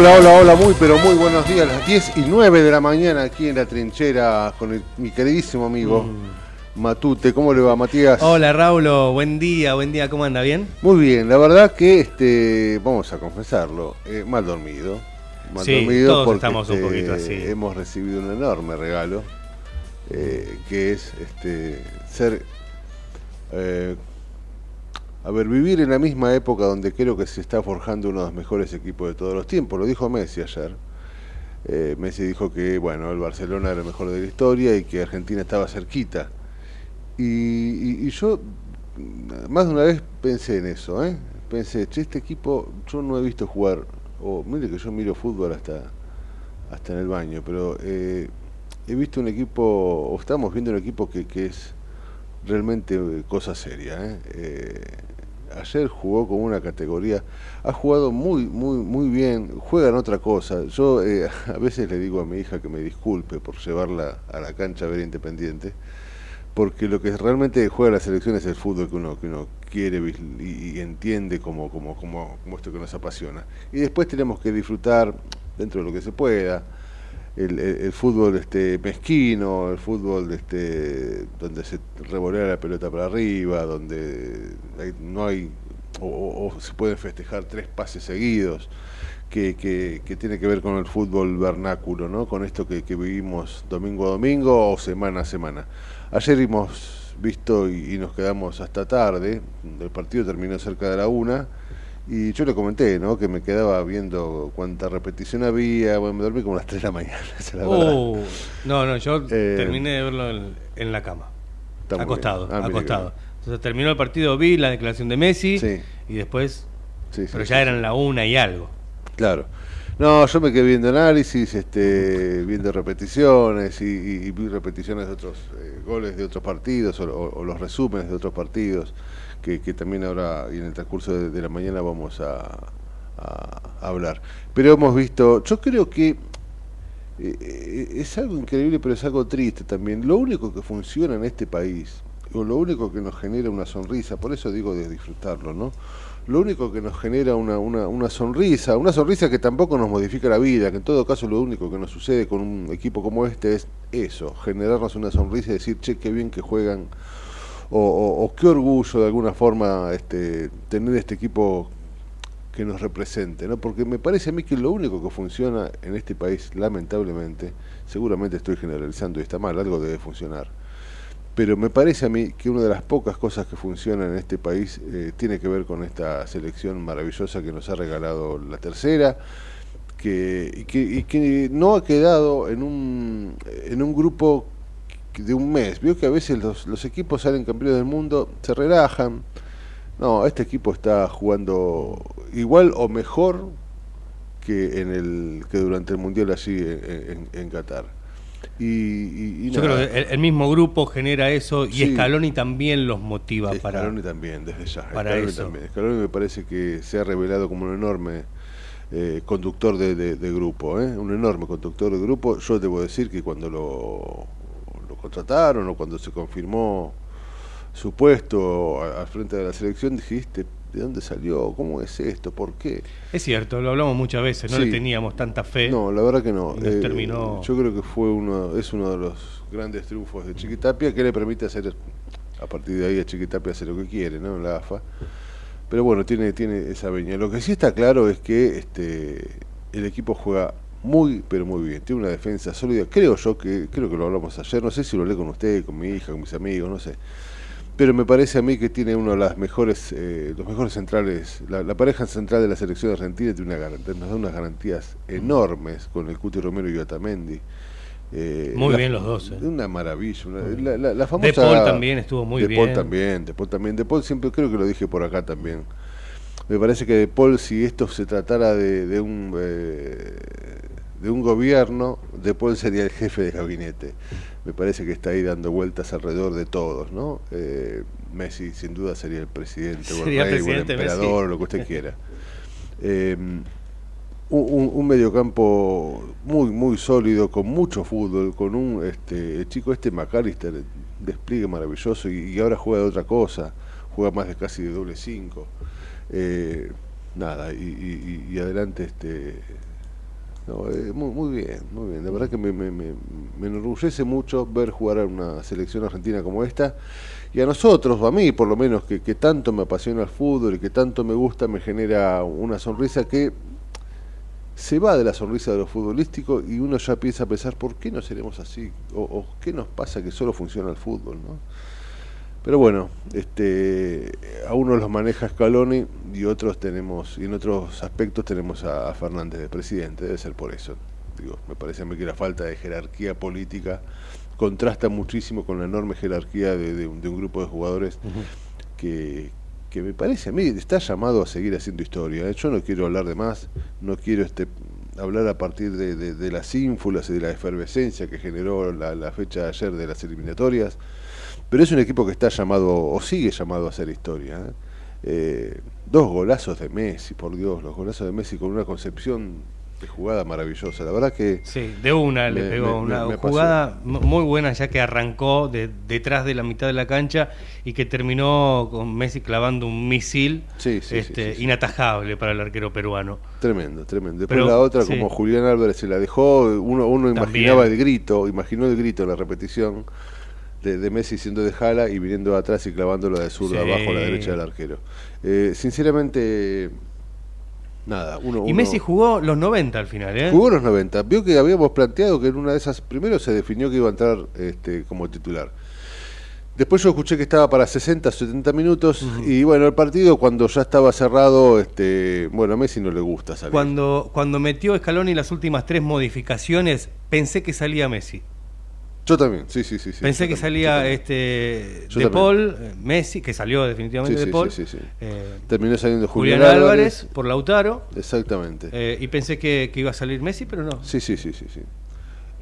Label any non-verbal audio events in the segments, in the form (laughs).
Hola, hola, hola, muy pero muy buenos días. Las 10 y 9 de la mañana aquí en la trinchera con el- mi queridísimo amigo Matute. ¿Cómo le va, Matías? Mm. Hola Raulo, buen día, buen día, ¿cómo anda? ¿Bien? Muy bien, la verdad que este, vamos a confesarlo, eh, mal dormido. Mal Sí, dormido todos porque estamos un poquito así. hemos recibido un enorme regalo, eh, que es este, ser, eh, a ver, vivir en la misma época donde creo que se está forjando uno de los mejores equipos de todos los tiempos. Lo dijo Messi ayer. Eh, Messi dijo que bueno, el Barcelona era el mejor de la historia y que Argentina estaba cerquita. Y, yo más de una vez pensé en eso, ¿eh? Pensé, che, este equipo yo no he visto jugar, o mire que yo miro fútbol hasta, hasta en el baño, pero eh, he visto un equipo, o estamos viendo un equipo que, que es realmente cosa seria. Ayer jugó con una categoría, ha jugado muy, muy, muy bien, juega en otra cosa. Yo eh, (laughs) a veces le digo a mi hija que me disculpe por llevarla a la cancha a ver Independiente, porque lo que realmente juega la selección es el fútbol que uno, que uno quiere y, y entiende como, como, como, como esto que nos apasiona. Y después tenemos que disfrutar dentro de lo que se pueda el, el- el fútbol este mezquino, el fútbol este donde se revolea la pelota para arriba, donde hay- no hay o, se pueden festejar tres pases seguidos, que, que, tiene que ver con el fútbol vernáculo, ¿no? Con esto que, que vivimos domingo a domingo o semana a semana. Ayer hemos visto y nos quedamos hasta tarde, el partido terminó cerca de la una. Y yo le comenté, ¿no? Que me quedaba viendo cuánta repetición había. Bueno, me dormí como a las 3 de la mañana, (laughs) esa es la verdad. Uh, no, no, yo Eh, terminé de verlo en, en la cama, acostado. Ah, acostado. Entonces terminó el partido, vi la declaración de Messi Sí. y después, Sí, sí, pero ya eran la una y algo. Claro. No, yo me quedé viendo análisis, este, viendo repeticiones y, y- repeticiones de otros eh, goles de otros partidos o, o- o los resúmenes de otros partidos que, que también ahora y en el transcurso de, la mañana vamos a, hablar. Pero hemos visto, yo creo que eh, es algo increíble, pero es algo triste también. Lo único que funciona en este país, o lo único que nos genera una sonrisa, por eso digo de disfrutarlo, ¿no? Lo único que nos genera una, una, una sonrisa, una sonrisa que tampoco nos modifica la vida, que en todo caso lo único que nos sucede con un equipo como este es eso, generarnos una sonrisa y decir, che, qué bien que juegan, o, qué orgullo de alguna forma este, tener este equipo que nos represente, ¿no? Porque me parece a mí que lo único que funciona en este país, lamentablemente, seguramente estoy generalizando y está mal, algo debe funcionar. Pero me parece a mí que una de las pocas cosas que funcionan en este país eh, tiene que ver con esta selección maravillosa que nos ha regalado la tercera, que, y que, y que no ha quedado en un, en un grupo de un mes. Vio que a veces los, los equipos salen campeones del mundo, se relajan. No, este equipo está jugando igual o mejor que en el que durante el mundial allí en, en- en Qatar. Y, y- y Yo creo que el, el mismo grupo genera eso y Sí. Scaloni también los motiva para... Scaloni también, desde ya. para Scaloni eso. también. Scaloni me parece que se ha revelado como un enorme eh, conductor de, de- de grupo, ¿eh? un enorme conductor de grupo. Yo debo decir que cuando lo, lo contrataron o cuando se confirmó su puesto al frente de la selección, dijiste, ¿de dónde salió? ¿Cómo es esto? ¿Por qué? Es cierto, lo hablamos muchas veces, no Sí. le teníamos tanta fe. No, la verdad que no. Nos terminó- Yo creo que fue uno, es uno de los grandes triunfos de Chiquitapia que le permite hacer, a partir de ahí a Chiquitapia hacer lo que quiere, ¿no? En la AFA. Pero bueno, tiene, tiene esa veña. Lo que sí está claro es que este el equipo juega muy, pero muy bien. Tiene una defensa sólida. Creo yo que, creo que lo hablamos ayer, no sé si lo hablé con usted, con mi hija, con mis amigos, no sé. Pero me parece a mí que tiene uno de las mejores, eh, los mejores centrales. La, la pareja central de la selección argentina tiene una garantía, nos da unas garantías enormes con el Cuti Romero y Otamendi. Eh, Muy la- bien los dos, eh. Una maravilla. una- la, la- la famosa, De Paul también estuvo muy de Paul bien. también, De Paul también. De Paul siempre creo que lo dije por acá también. Me parece que De Paul, si esto se tratara de, de un eh, de un gobierno, De Paul sería el jefe de gabinete. Me parece que está ahí dando vueltas alrededor de todos, ¿no? Eh, Messi sin duda sería el presidente, o el Sería rey, o el emperador, Messi. lo que usted quiera. Eh, un mediocampo muy muy sólido, con mucho fútbol, con un este el chico este McAllister, despliegue maravilloso y, y ahora juega de otra cosa, juega más de casi de doble cinco. Eh, nada, y, y- y- adelante este no, eh, muy, muy bien, muy bien. La verdad que me, me, me- me enorgullece mucho ver jugar a una selección argentina como esta. Y a nosotros, o a mí por lo menos, que, que tanto me apasiona el fútbol y que tanto me gusta, me genera una sonrisa que se va de la sonrisa de lo futbolístico y uno ya empieza a pensar, ¿por qué no seremos así? ¿O, o qué nos pasa que solo funciona el fútbol? ¿no? Pero bueno, este, a unos los maneja Scaloni y otros tenemos, y en otros aspectos tenemos a, a Fernández de presidente, debe ser por eso. Digo, me parece a mí que la falta de jerarquía política contrasta muchísimo con la enorme jerarquía de, de un, de un grupo de jugadores que, que me parece a mí está llamado a seguir haciendo historia. ¿eh? Yo no quiero hablar de más, no quiero este hablar a partir de, de- de las ínfulas y de la efervescencia que generó la, la fecha de ayer de las eliminatorias, pero es un equipo que está llamado, o sigue llamado a hacer historia. ¿eh? Eh, dos golazos de Messi, por Dios, los golazos de Messi con una concepción de jugada maravillosa. La verdad que Sí, de una le pegó me- una me- jugada mu- muy buena ya que arrancó de, detrás de la mitad de la cancha y que terminó con Messi clavando un misil Sí, sí, sí, este, sí, inatajable para el arquero peruano. Tremendo, tremendo. Después Pero, la otra, como Julián Álvarez se la dejó, uno, uno También. imaginaba el grito, imaginó el grito en la repetición de, de Messi siendo de jala y viniendo atrás y clavándolo de zurda Sí. abajo a la derecha del arquero. Eh, sinceramente, nada. Uno, Y uno- Messi jugó los 90 al final, ¿eh? Jugó los 90. Vio que habíamos planteado que en una de esas, primero se definió que iba a entrar este, como titular. Después yo escuché que estaba para 60, 70 minutos y bueno, el partido cuando ya estaba cerrado, este, bueno, a Messi no le gusta salir. Cuando, cuando metió Scaloni las últimas tres modificaciones, pensé que salía Messi. Yo también, sí, sí, sí. pensé que también, salía este Yo De. Paul, eh, Messi, que salió definitivamente Sí, De Paul. sí, sí, sí. eh, Terminó saliendo Julián, Julián, Álvarez, por Lautaro. Exactamente. eh, y pensé que, que iba a salir Messi, pero no. Sí, sí, sí, sí. sí.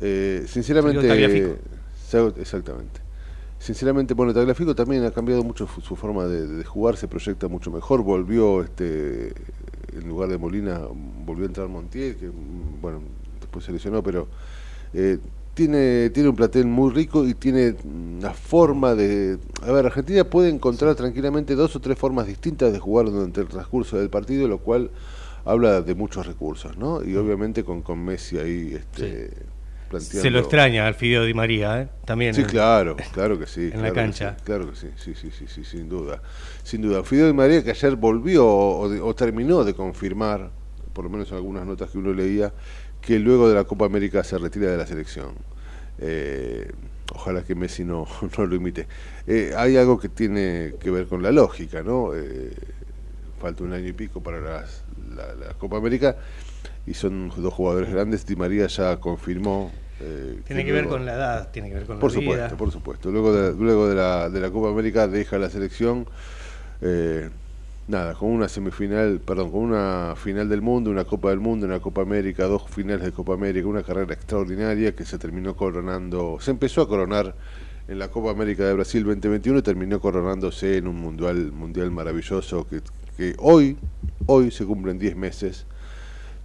Eh, sinceramente. Exactamente. Sinceramente, bueno, Tagliafico también ha cambiado mucho su, forma de, de jugar, se proyecta mucho mejor. Volvió, este, en lugar de Molina, volvió a entrar Montiel, que, mm, bueno, después se lesionó, pero eh, tiene, tiene un platel muy rico y tiene una forma de... A ver, Argentina puede encontrar tranquilamente dos o tres formas distintas de jugar durante el transcurso del partido, lo cual habla de muchos recursos, ¿no? Y obviamente con, con Messi ahí este, planteando... Se lo extraña al Fideo Di María, ¿eh? También. Sí, claro, claro que sí. (laughs) En la que cancha. sí, claro que sí, sí, sí, sí, sí, sin duda. Sin duda. Fidel Di María que ayer volvió o, de- o terminó de confirmar, por lo menos en algunas notas que uno leía, que luego de la Copa América se retira de la selección. Eh, ojalá que Messi no, (laughs) no lo imite. Eh, hay algo que tiene que ver con la lógica, ¿no? Eh, falta un año y pico para las- la, la Copa América y son dos jugadores grandes. Di María ya confirmó eh, Tiene que ver luego- con la edad, tiene que ver con Por la vida. supuesto, por supuesto. Luego de, luego de, la, de la Copa América deja la selección, eh, nada, con una semifinal, perdón, con una final del mundo, una Copa del Mundo, una Copa América, dos finales de Copa América, una carrera extraordinaria que se terminó coronando, se empezó a coronar en la Copa América de Brasil 2021 y terminó coronándose en un mundial, mundial maravilloso que, que hoy, hoy se cumplen 10 meses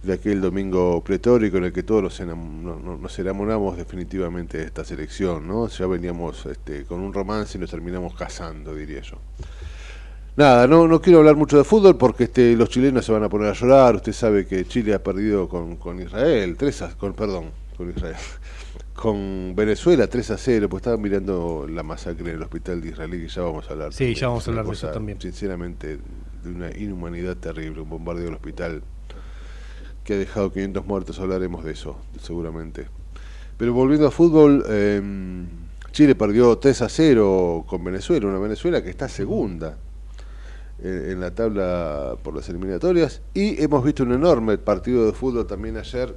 de aquel domingo pretórico en el que todos nos, enam- no- no- nos enamoramos definitivamente de esta selección, ¿no? Ya veníamos este, con un romance y nos terminamos casando, diría yo. Nada, no, no quiero hablar mucho de fútbol porque este, los chilenos se van a poner a llorar. Usted sabe que Chile ha perdido con, con Israel, 3 a, con, perdón, con Israel, (laughs) con Venezuela 3 a 0. Pues estaba mirando la masacre en el hospital de Israel y ya vamos a hablar. Sí, también. ya vamos a hablar de eso también. Sinceramente, de una inhumanidad terrible, un bombardeo del hospital que ha dejado 500 muertos, hablaremos de eso, seguramente. Pero volviendo a fútbol, eh, Chile perdió 3 a 0 con Venezuela, una Venezuela que está segunda en, la tabla por las eliminatorias. Y hemos visto un enorme partido de fútbol también ayer,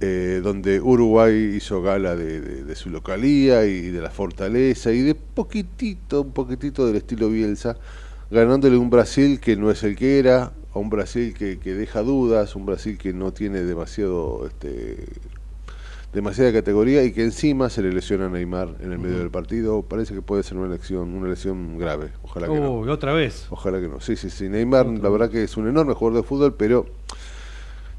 eh, donde Uruguay hizo gala de su localía y de la fortaleza y de poquitito, un poquitito del estilo Bielsa, ganándole un Brasil que no es el que era, a un Brasil que, que deja dudas, un Brasil que no tiene demasiado este, demasiada categoría y que encima se le lesiona a Neymar en el medio del partido. Parece que puede ser una lesión, una lesión grave. Ojalá que no. Uy, otra vez. Ojalá que no. Sí, sí, sí. Neymar, la verdad que es un enorme jugador de fútbol, pero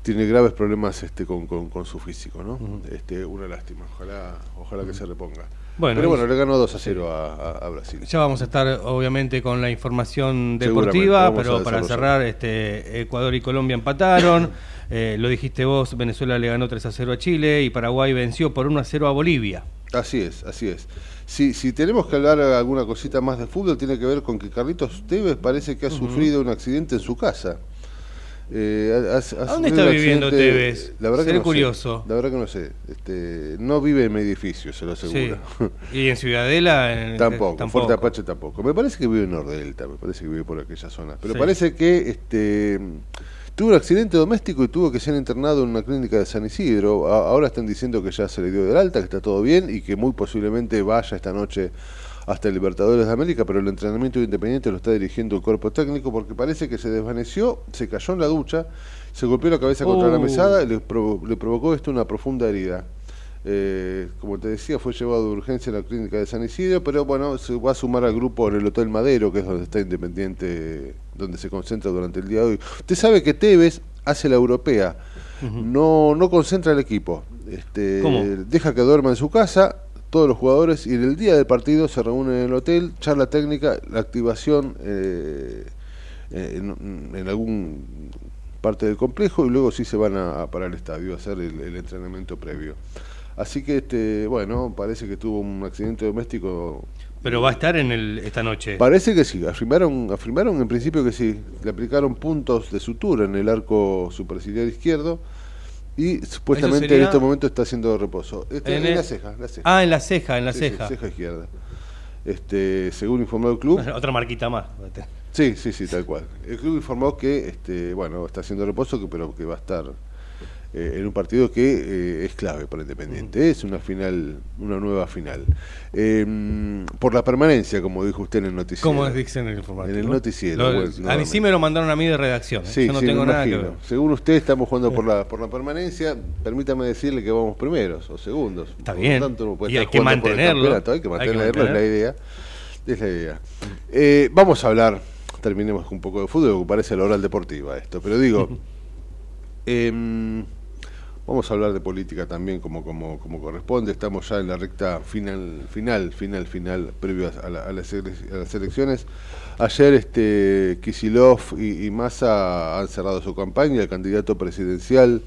tiene graves problemas este, con, con, con su físico, ¿no? este, una lástima. Ojalá, ojalá que se reponga. Bueno, pero bueno, le ganó 2 a 0 a, Brasil. Ya vamos a estar obviamente con la información deportiva, pero para cerrar, este Ecuador y Colombia empataron, (laughs) eh, lo dijiste vos, Venezuela le ganó 3 a 0 a Chile y Paraguay venció por 1 a 0 a Bolivia. Así es, así es. Si, si tenemos que hablar alguna cosita más de fútbol, tiene que ver con que Carlitos Tevez parece que ha sufrido un accidente en su casa. Eh, ha- ha- ha ¿A dónde está viviendo accidente- Tevez? La verdad que Seré sé. curioso. La verdad que no sé. Este, no vive en mi edificio, se lo aseguro. Sí. Y en Ciudadela en- Tampoco, Fuerte Apache tampoco. Me parece que vive en Nordelta, me parece que vive por aquella zona. Pero Sí. parece que este tuvo un accidente doméstico y tuvo que ser internado en una clínica de San Isidro. A- ahora están diciendo que ya se le dio del alta, que está todo bien y que muy posiblemente vaya esta noche hasta el Libertadores de América, pero el entrenamiento de Independiente lo está dirigiendo el cuerpo técnico porque parece que se desvaneció, se cayó en la ducha, se golpeó la cabeza contra la Uh. mesada y le, provo- le provocó esto una profunda herida. Eh, como te decía, fue llevado de urgencia a la clínica de San Isidro, pero bueno, se va a sumar al grupo en el Hotel Madero, que es donde está Independiente, donde se concentra durante el día de hoy. Usted sabe que Tevez hace la europea, no, no concentra el equipo, este, ¿Cómo? deja que duerma en su casa todos los jugadores y en el día del partido se reúnen en el hotel, charla técnica, la activación eh, en, en algún parte del complejo y luego sí se van a, a para el estadio a hacer el, el entrenamiento previo. Así que este, bueno, parece que tuvo un accidente doméstico. Pero va a estar en el, esta noche. Parece que sí, afirmaron, afirmaron en principio que sí. Le aplicaron puntos de sutura en el arco superciliar izquierdo y supuestamente sería- en este momento está haciendo reposo. Este, En en, el- la ceja, la ceja. Ah, en la ceja, en la Sí, sí, ceja. izquierda. Este, según informó el club, (laughs) Otra marquita más. Sí, sí, sí, tal cual. El club informó que, este, bueno, está haciendo reposo, pero que va a estar eh, en un partido que eh, es clave para Independiente. Es una final, una nueva final. Eh, por la permanencia, como dijo usted en el noticiero. ¿Cómo es dicen en el informativo? En el noticiero, Lo- a mí sí me lo mandaron a mí de redacción. Sí, Yo no sí, tengo nada que imagino. ver. Según usted, estamos jugando por la, (laughs) por la permanencia. Permítame decirle que vamos primeros o segundos. Está Por bien. tanto, no puede Y hay que mantenerlo. Hay que mantenerlo, es la idea. Es la idea. Vamos a hablar, terminemos con un poco de fútbol, que parece la oral deportiva esto, pero digo, (laughs) em, vamos a hablar de política también como, como, como corresponde. Estamos ya en la recta final, final, final, final, previo a, la- las, elecciones. Ayer este Kisilov y, y Massa han cerrado su campaña, el candidato presidencial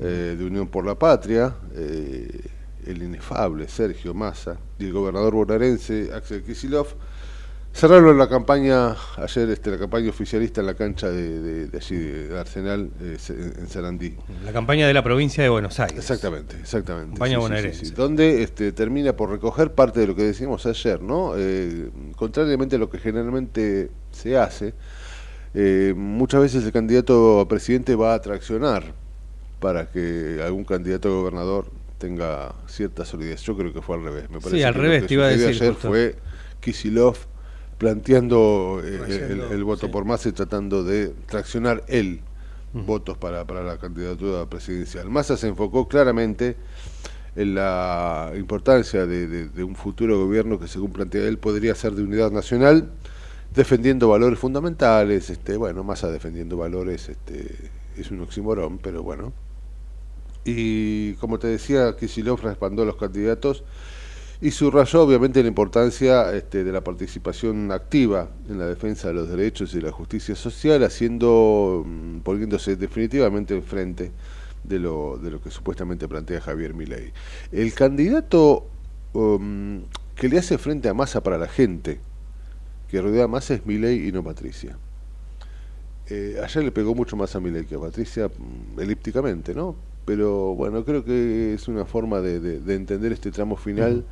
eh, de Unión por la Patria, eh, el inefable Sergio Massa, y el gobernador bonaerense Axel Kisilov, cerraron la campaña, ayer este, la campaña oficialista en la cancha de, de- de allí, de Arsenal, eh, en Sarandí. La campaña de la provincia de Buenos Aires. Exactamente, exactamente. Campaña bonaerense. Donde este, termina por recoger parte de lo que decíamos ayer, ¿no? Eh, contrariamente a lo que generalmente se hace, eh, muchas veces el candidato a presidente va a traccionar para que algún candidato a gobernador tenga cierta solidez. Yo creo que fue al revés. Me parece Sí, al que lo revés, que te iba a decir, ayer justo. fue Kisilov planteando eh, el, el voto sí. por más y tratando de traccionar él votos para, para la candidatura presidencial. Massa se enfocó claramente en la importancia de, de- de un futuro gobierno que según plantea él podría ser de unidad nacional, defendiendo valores fundamentales, este, bueno, Massa defendiendo valores este, es un oxímoron, pero bueno. Y como te decía, Kicillof respaldó a los candidatos y subrayó obviamente la importancia este, de la participación activa en la defensa de los derechos y la justicia social, haciendo, mm, poniéndose definitivamente enfrente de lo, de lo que supuestamente plantea Javier Milei. El candidato um, que le hace frente a Massa para la gente, que rodea a Massa es Milei y no Patricia. Eh, ayer le pegó mucho más a Milei que a Patricia, mm, elípticamente, ¿no? Pero bueno, creo que es una forma de, de- de entender este tramo final.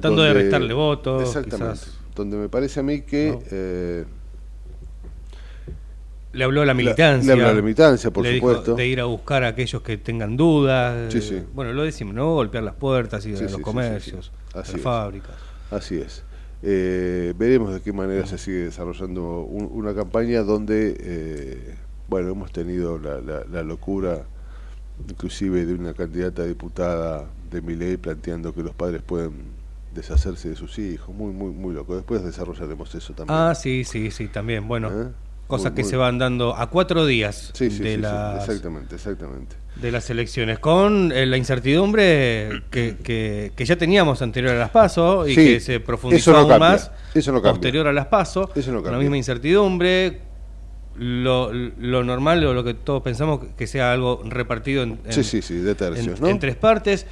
Tratando de restarle votos, Exactamente. quizás. Donde me parece a mí que. No. eh, Le habló a la militancia. le habló a la militancia, por le dijo supuesto. de ir a buscar a aquellos que tengan dudas. Sí, sí. Bueno, lo decimos, ¿no? Golpear las puertas y Sí, los comercios, las fábricas. Así es. Eh, veremos de qué manera se sigue desarrollando un- una campaña donde, eh, bueno, hemos tenido la, la- la locura, inclusive de una candidata a diputada de Miley planteando que los padres pueden deshacerse de sus hijos. Muy, muy, muy loco. Después desarrollaremos eso también. Ah, sí, sí, sí, también. Bueno, ¿Eh? cosas Muy, que muy- se van dando a cuatro días Sí, sí, de, sí, las, exactamente, exactamente. de las elecciones, con eh, la incertidumbre que, que, que ya teníamos anterior a las PASO y que se profundizó eso no aún cambia, más eso no posterior a las PASO. Eso no La misma incertidumbre, lo, lo normal o lo que todos pensamos que sea algo repartido en, en- Sí, sí, sí, de tercios, en, ¿no? en tres partes.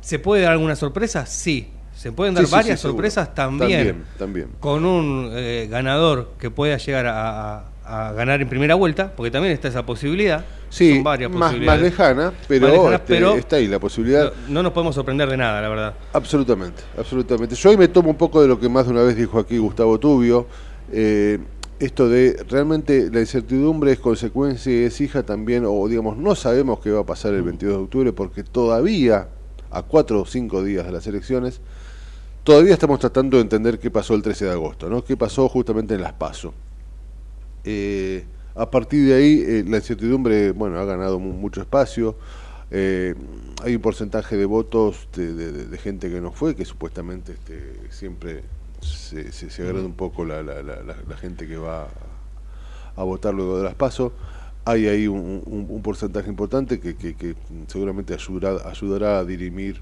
¿Se puede dar alguna sorpresa? Sí. ¿Se pueden dar Sí, varias sí, sorpresas? También. También, también. Con un eh, ganador que pueda llegar a, a- a ganar en primera vuelta, porque también está esa posibilidad. Sí, Son varias más, más posibilidades. lejana, pero, Más lejana, este, pero está ahí la posibilidad. No, no nos podemos sorprender de nada, la verdad. Absolutamente, absolutamente. Yo hoy me tomo un poco de lo que más de una vez dijo aquí Gustavo Tubio, eh, esto de realmente la incertidumbre es consecuencia y es hija también, o digamos, no sabemos qué va a pasar el 22 de octubre porque todavía, a cuatro o cinco días de las elecciones, todavía estamos tratando de entender qué pasó el 13 de agosto, ¿no? ¿Qué pasó justamente en las PASO? Eh, a partir de ahí, eh, la incertidumbre, bueno, ha ganado mu- mucho espacio. Eh, hay un porcentaje de votos de, gente que no fue, que supuestamente este, siempre se, se, se agrada un poco la, gente que va a, votar luego de las PASO. Hay ahí un, porcentaje importante que, seguramente ayudará a dirimir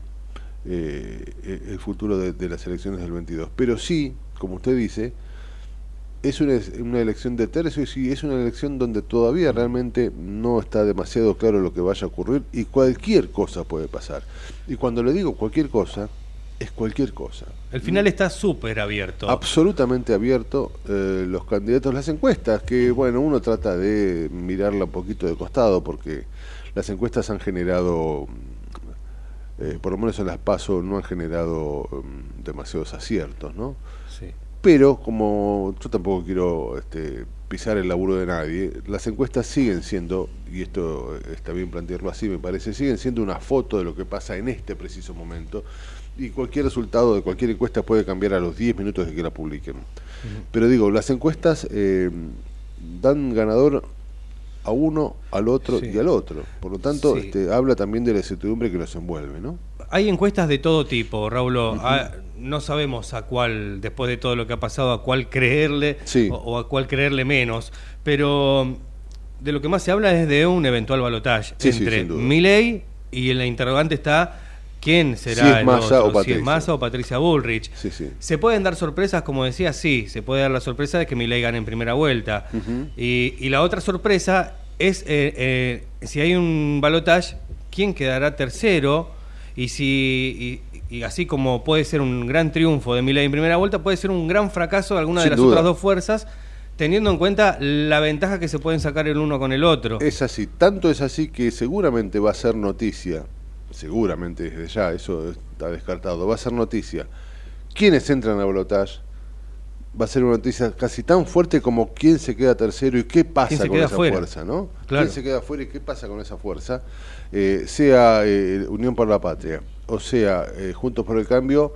eh, el futuro de, de las elecciones del 22. Pero sí, como usted dice, es una, una elección de tercios y es una elección donde todavía realmente no está demasiado claro lo que vaya a ocurrir y cualquier cosa puede pasar. Y cuando le digo cualquier cosa, es cualquier cosa. El final está súper abierto. Absolutamente abierto eh, los candidatos, las encuestas, que bueno, uno trata de mirarla un poquito de costado porque las encuestas han generado, eh, por lo menos en las PASO, no han generado mm, demasiados aciertos, ¿no? Sí. Pero como yo tampoco quiero este, pisar el laburo de nadie, las encuestas siguen siendo, y esto está bien plantearlo así me parece, siguen siendo una foto de lo que pasa en este preciso momento y cualquier resultado de cualquier encuesta puede cambiar a los 10 minutos de que la publiquen. Pero digo, las encuestas eh, dan ganador a uno, al otro Sí. y al otro. Por lo tanto, Sí. este, habla también de la incertidumbre que nos envuelve, ¿no? Hay encuestas de todo tipo, Raúl. No sabemos a cuál, después de todo lo que ha pasado, a cuál creerle Sí. o, o a cuál creerle menos. Pero de lo que más se habla es de un eventual balotaje entre. Milei y en la interrogante está quién será Si es el Massa otro, o si es. Massa o Patricia Bullrich. Sí, sí. Se pueden dar sorpresas, como decía, sí, se puede dar la sorpresa de que Milei gane en primera vuelta. Y, y la otra sorpresa es eh, eh, si hay un balotaje, quién quedará tercero y si y, y así como puede ser un gran triunfo de Milei en primera vuelta, puede ser un gran fracaso de alguna de las duda. otras dos fuerzas, teniendo en cuenta la ventaja que se pueden sacar el uno con el otro. Es así, tanto es así que seguramente va a ser noticia, seguramente desde ya, eso está descartado, va a ser noticia. Quienes entran a balotaje va a ser una noticia casi tan fuerte como quién se queda tercero y qué pasa ¿Quién se con esa fuera? fuerza, ¿no? Claro. ¿Quién se queda fuera y qué pasa con esa fuerza? Eh, sea eh, Unión por la Patria o sea eh, Juntos por el Cambio,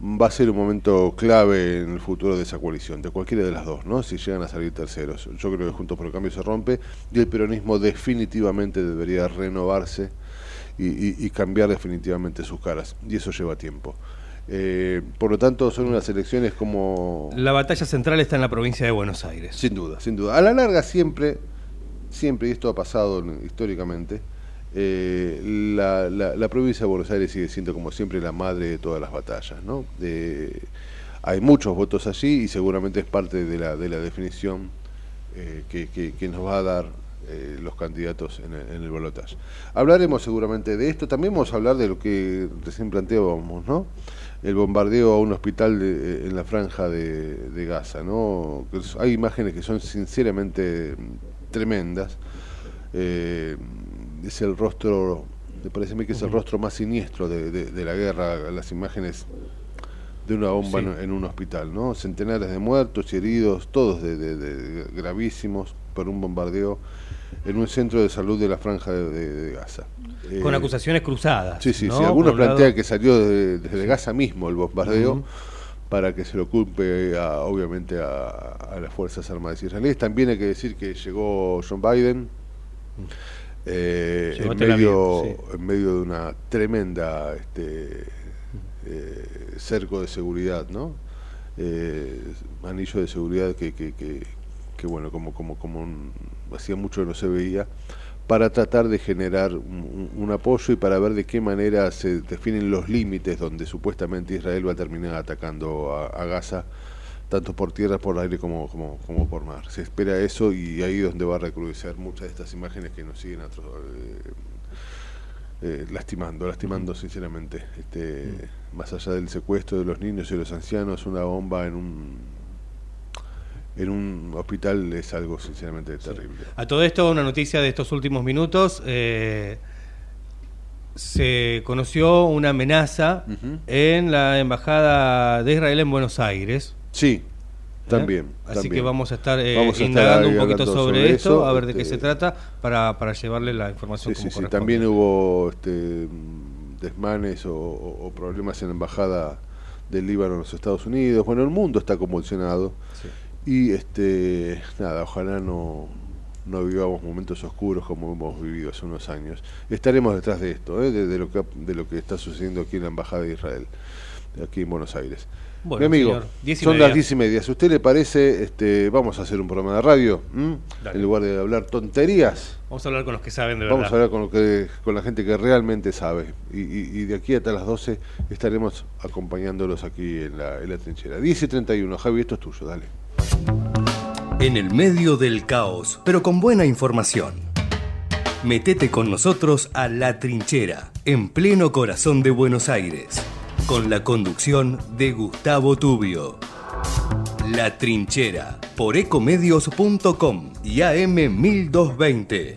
va a ser un momento clave en el futuro de esa coalición, de cualquiera de las dos, ¿no? Si llegan a salir terceros. Yo creo que Juntos por el Cambio se rompe y el peronismo definitivamente debería renovarse y, y- y cambiar definitivamente sus caras. Y eso lleva tiempo. Eh, por lo tanto, son unas elecciones como... La batalla central está en la provincia de Buenos Aires. Sin duda, sin duda. A la larga siempre, siempre, y esto ha pasado históricamente, eh, la, la- la provincia de Buenos Aires sigue siendo como siempre la madre de todas las batallas, ¿no? Eh, hay muchos votos allí y seguramente es parte de la, de la definición eh, que, que- que nos va a dar eh, los candidatos en el, en el balotaje. Hablaremos seguramente de esto, también vamos a hablar de lo que recién planteábamos, ¿no? El bombardeo a un hospital de- en la franja de, de Gaza, ¿no? Hay imágenes que son sinceramente mm, tremendas. Eh, es el rostro, me parece a mí que es el rostro más siniestro de, de- de la guerra, las imágenes de una bomba Sí. en, en un hospital, ¿no? Centenares de muertos y heridos, todos de- gravísimos por un bombardeo en un centro de salud de la franja de, de- de Gaza. Con Eh, acusaciones cruzadas. Sí, sí, ¿no? sí. Algunos lado- plantean que salió de- desde Gaza mismo el bombardeo para que se lo culpe, a- obviamente, a, a las Fuerzas Armadas israelíes. También hay que decir que llegó John Biden eh, en, medio, sí. en medio de una tremenda este, eh, cerco de seguridad, ¿no? Eh, anillo de seguridad que, que, que, que, bueno, como, como, como un- hacía mucho que no se veía, para tratar de generar un, apoyo y para ver de qué manera se definen los límites donde supuestamente Israel va a terminar atacando a, a Gaza, tanto por tierra, por aire como, como, como por mar. Se espera eso y ahí es donde va a recrudecer muchas de estas imágenes que nos siguen atro- eh, eh, lastimando, lastimando sinceramente. Este, Más allá del secuestro de los niños y los ancianos, una bomba en un en un hospital es algo sinceramente terrible. A todo esto, una noticia de estos últimos minutos. eh, se conoció una amenaza en la Embajada de Israel en Buenos Aires. Sí, ¿eh? también. Así también. que vamos a estar eh, Vamos a estar indagando un poquito sobre, sobre esto, eso, a ver de qué este- se trata, para, para llevarle la información Sí, como sí, sí. corresponde. También hubo este, mm, desmanes o problemas en la embajada del Líbano en los Estados Unidos. Bueno, el mundo está convulsionado. Sí. Y este nada, ojalá no, no vivamos momentos oscuros como hemos vivido hace unos años. Estaremos detrás de esto, ¿eh? de, de lo que, de lo que está sucediendo aquí en la Embajada de Israel, aquí en Buenos Aires. Bueno, Mi amigo, señor, son las diez y media. Si a usted le parece, este, vamos a hacer un programa de radio, en lugar de hablar tonterías. Vamos a hablar con los que saben de verdad. Vamos a hablar con, lo que, con la gente que realmente sabe. Y, y- y de aquí hasta las 12 estaremos acompañándolos aquí en la, en la trinchera. 10 y 31. Javi, esto es tuyo, dale. En el medio del caos, pero con buena información. Metete con nosotros a La Trinchera, en pleno corazón de Buenos Aires, con la conducción de Gustavo Tubio. La Trinchera, por ecomedios.com y AM 1220.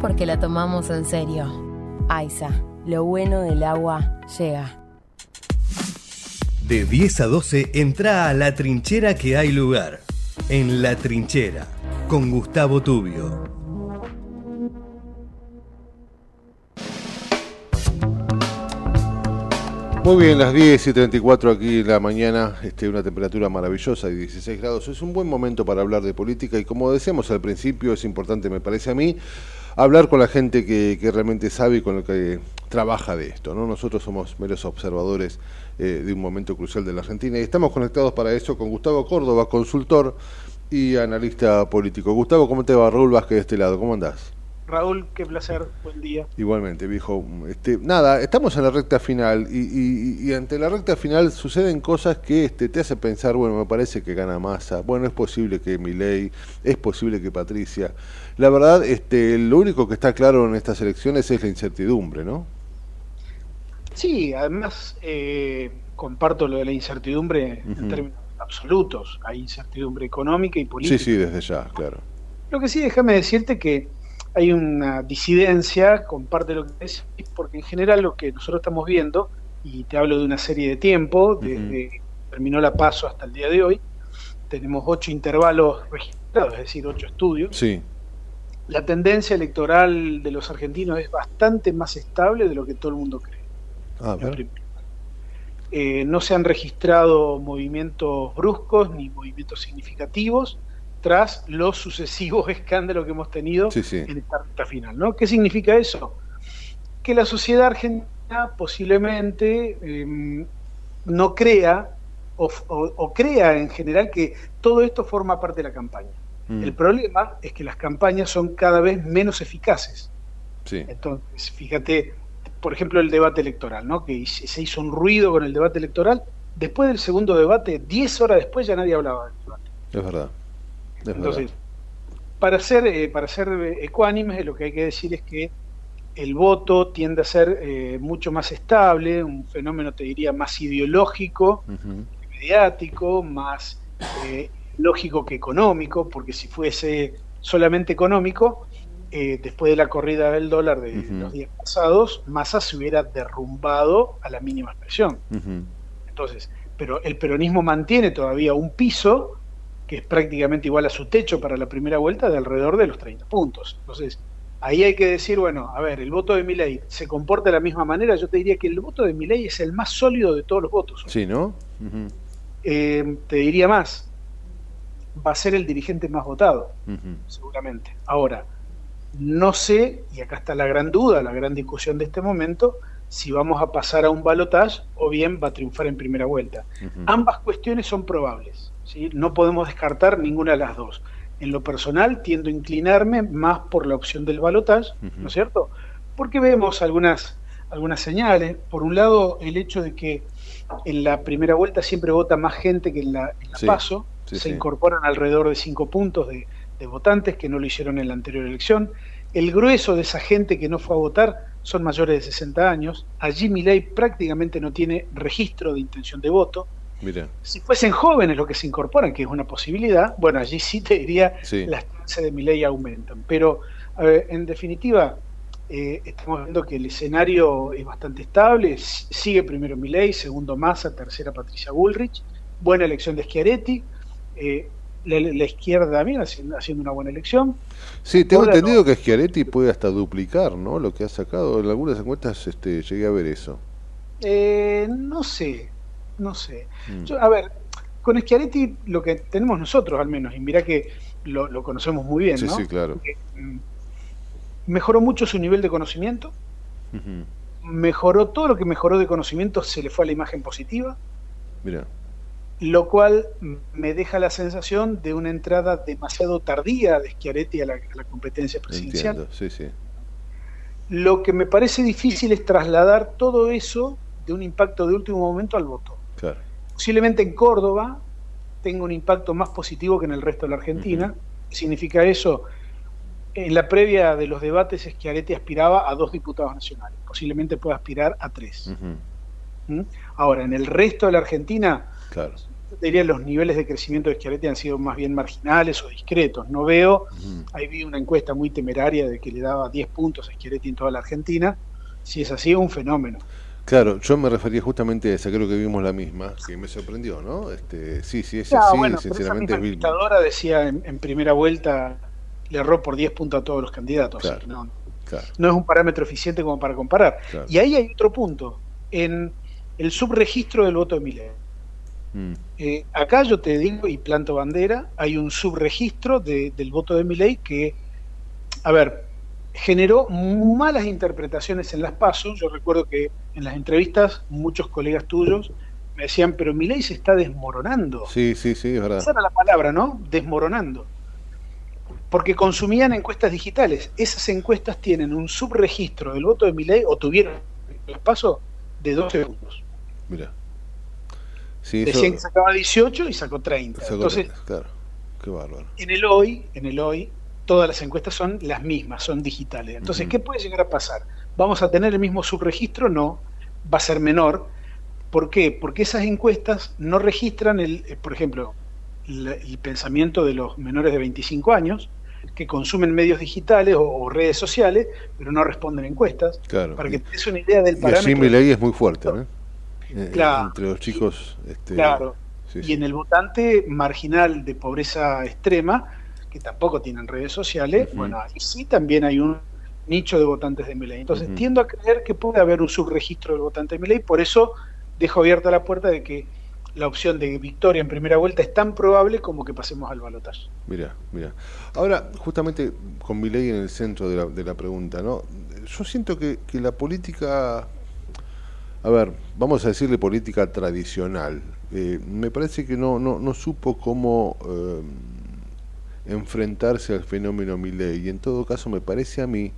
porque la tomamos en serio. Aiza, lo bueno del agua llega. De 10 a 12 entra a la trinchera que hay lugar. En la trinchera, con Gustavo Tubio. Muy bien, las 10 y 34 aquí en la mañana, este, una temperatura maravillosa de 16 grados. Es un buen momento para hablar de política y como decíamos al principio, es importante, me parece a mí, hablar con la gente que, que realmente sabe y con la que trabaja de esto. ¿no? Nosotros somos meros observadores eh, de un momento crucial de la Argentina y estamos conectados para eso con Gustavo Córdoba, consultor y analista político. Gustavo, ¿cómo te va? Raúl Vázquez de este lado, ¿cómo andás? Raúl, qué placer, buen día. Igualmente, viejo. Este, nada, estamos en la recta final y, y- y ante la recta final suceden cosas que este, te hacen pensar, bueno, me parece que gana Massa, bueno, es posible que Milei, es posible que Patricia. La verdad, este, lo único que está claro en estas elecciones es la incertidumbre, ¿no? Sí, además eh, comparto lo de la incertidumbre en términos absolutos. Hay incertidumbre económica y política. Sí, sí, desde ya, claro. Lo que sí, déjame decirte que hay una disidencia con parte de lo que decís, porque en general lo que nosotros estamos viendo, y te hablo de una serie de tiempo, desde que terminó la paso hasta el día de hoy, tenemos ocho intervalos registrados, es decir, ocho estudios. Sí, La tendencia electoral de los argentinos es bastante más estable de lo que todo el mundo cree. a en ver. primer lugar. Eh, no se han registrado movimientos bruscos ni movimientos significativos tras los sucesivos (laughs) escándalos que hemos tenido Sí, sí. en esta recta final. ¿no? ¿Qué significa eso? Que la sociedad argentina posiblemente eh, no crea o, o- o crea en general que todo esto forma parte de la campaña. Mm, El problema es que las campañas son cada vez menos eficaces. sí. Entonces, fíjate, por ejemplo, el debate electoral, ¿no? Que se hizo un ruido con el debate electoral. Después del segundo debate, 10 horas después, ya nadie hablaba del debate. Es verdad. Es Entonces, verdad. para ser, eh, para ser eh, ecuánimes, lo que hay que decir es que el voto tiende a ser eh, mucho más estable, un fenómeno, te diría, más ideológico, mediático, más eh, lógico que económico, porque si fuese solamente económico, eh, después de la corrida del dólar de los días pasados, Massa se hubiera derrumbado a la mínima expresión. Entonces, pero el peronismo mantiene todavía un piso que es prácticamente igual a su techo para la primera vuelta de alrededor de los 30 puntos. Entonces, ahí hay que decir, bueno, a ver, el voto de Milei se comporta de la misma manera, yo te diría que el voto de Milei es el más sólido de todos los votos. Sí, ¿no? Eh, te diría más, va a ser el dirigente más votado, seguramente. Ahora, no sé, y acá está la gran duda, la gran discusión de este momento, si vamos a pasar a un balotaje o bien va a triunfar en primera vuelta. Ambas cuestiones son probables, ¿sí? no podemos descartar ninguna de las dos. En lo personal tiendo a inclinarme más por la opción del balotaje. ¿no es cierto? Porque vemos algunas, algunas señales. Por un lado, el hecho de que en la primera vuelta siempre vota más gente que en la, en la Sí, paso, sí, se sí. incorporan alrededor de cinco puntos de, de votantes que no lo hicieron en la anterior elección. El grueso de esa gente que no fue a votar son mayores de 60 años. Allí Milei prácticamente no tiene registro de intención de voto. Mira. Si fuesen jóvenes los que se incorporan, que es una posibilidad, bueno, allí sí te diría Sí. las chances de mi ley aumentan. Pero, ver, en definitiva, eh, estamos viendo que el escenario es bastante estable, s- sigue primero Milei, segundo Massa, tercera Patricia Bullrich, buena elección de Schiaretti, eh, la, la izquierda también haciendo, haciendo una buena elección. Sí, tengo Ahora entendido que Schiaretti puede hasta duplicar, ¿no? Lo que ha sacado. En algunas encuestas este, llegué a ver eso. Eh, no sé, no sé. Mm. Yo, a ver, con Schiaretti lo que tenemos nosotros al menos, y mira que lo, lo conocemos muy bien, Sí, ¿no? sí, claro. Que, mm, mejoró mucho su nivel de conocimiento, mejoró todo lo que mejoró de conocimiento, se le fue a la imagen positiva, Mira, lo cual me deja la sensación de una entrada demasiado tardía de Schiaretti a la, a la competencia presidencial. entiendo. Sí, sí. Lo que me parece difícil es trasladar todo eso de un impacto de último momento al voto. Claro. Posiblemente en Córdoba tenga un impacto más positivo que en el resto de la Argentina. ¿Qué significa eso? En la previa de los debates, Schiaretti aspiraba a dos diputados nacionales. Posiblemente pueda aspirar a tres. ¿Mm? Ahora, en el resto de la Argentina, Claro. yo diría los niveles de crecimiento de Schiaretti han sido más bien marginales o discretos. No veo, ahí vi una encuesta muy temeraria de que le daba 10 puntos a Schiaretti en toda la Argentina. Si es así, un fenómeno. Claro, yo me refería justamente a esa, creo que vimos la misma, que me sorprendió, ¿no? Este, sí, sí, es Ah, así, bueno, esa sinceramente misma vi- encuestadora decía en, en primera vuelta, le erró por 10 puntos a todos los candidatos. Claro. no, Claro. no es un parámetro eficiente como para comparar. Claro. Y ahí hay otro punto, en el subregistro del voto de Milei. Mm. Eh, acá yo te digo y planto bandera, hay un subregistro de- del voto de Milei que, a ver, generó malas interpretaciones en las pasos. Yo recuerdo que en las entrevistas muchos colegas tuyos me decían, pero Milei se está desmoronando. Sí, sí, sí, es verdad. Esa era la palabra, ¿no? Desmoronando. Porque consumían encuestas digitales. Esas encuestas tienen un subregistro del voto de Milei, o tuvieron el paso, de 12 segundos. Mira. Sí, eso- Decían que sacaba 18 y sacó 30. sacó- Entonces, claro, qué bárbaro. en el hoy, en el hoy, todas las encuestas son las mismas, son digitales. Entonces. ¿qué puede llegar a pasar? ¿Vamos a tener el mismo subregistro? No, va a ser menor. ¿Por qué? Porque esas encuestas no registran, el, eh, por ejemplo, el pensamiento de los menores de 25 años que consumen medios digitales o, o redes sociales, pero no responden encuestas. Claro. Para que te des una idea del Y allí parámetro. Milei es muy fuerte, ¿no? Eh, Claro. Entre los chicos. Este, Claro. sí, y sí. en el votante marginal de pobreza extrema, que tampoco tienen redes sociales, Ujú. bueno, ahí sí también hay un nicho de votantes de Milei. Entonces tiendo a creer que puede haber un subregistro del votante de Milei, por eso dejo abierta la puerta de que la opción de victoria en primera vuelta es tan probable como que pasemos al balotaje. Mira, mira. Ahora, justamente con mi ley en el centro de la, de la pregunta, ¿no? Yo siento que, que la política, a ver, vamos a decirle política tradicional, eh, me parece que no, no, no supo cómo eh, enfrentarse al fenómeno Milei. Y en todo caso, me parece a mí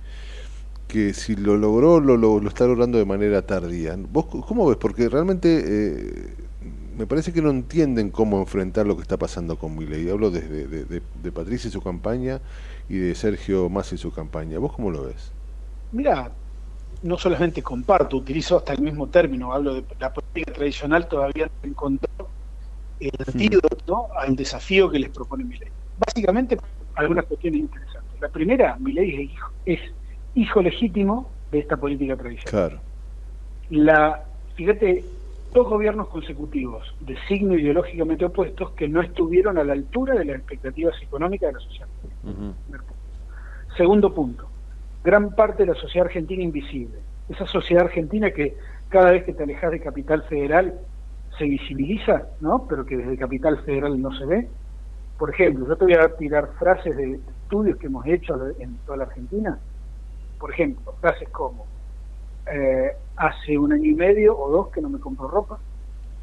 que si lo logró, lo, lo, lo está logrando de manera tardía. ¿Vos cómo ves? Porque realmente eh, me parece que no entienden cómo enfrentar lo que está pasando con Milei. Hablo desde de, de- de Patricia y su campaña y de Sergio Massa y su campaña. ¿Vos cómo lo ves? Mira, no solamente comparto, utilizo hasta el mismo término, hablo de la política tradicional, todavía no encontró el antídoto al desafío que les propone Milei. Básicamente, algunas cuestiones interesantes. La primera, Milei es hijo, es hijo legítimo de esta política tradicional. Claro. La, fíjate, dos gobiernos consecutivos de signo ideológicamente opuestos que no estuvieron a la altura de las expectativas económicas de la sociedad. Segundo punto, gran parte de la sociedad argentina invisible. Esa sociedad argentina que cada vez que te alejas de Capital Federal se visibiliza, ¿no? Pero que desde Capital Federal no se ve. Por ejemplo, yo te voy a tirar frases de estudios que hemos hecho en toda la Argentina. Por ejemplo, frases como, eh, hace un año y medio o dos que no me compro ropa.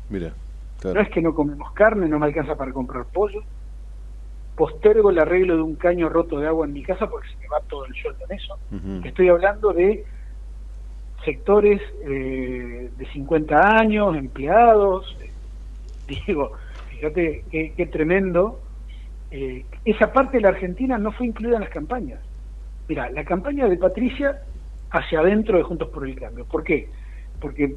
Mira, No claro. es que no comemos carne, no me alcanza para comprar pollo. Postergo el arreglo de un caño roto de agua en mi casa porque se me va todo el sueldo en eso. Estoy hablando de sectores eh, de 50 años, empleados. eh, (laughs) digo, fíjate qué, qué tremendo. Eh, esa parte de la Argentina no fue incluida en las campañas. Mira, la campaña de Patricia hacia adentro de Juntos por el Cambio. ¿Por qué? Porque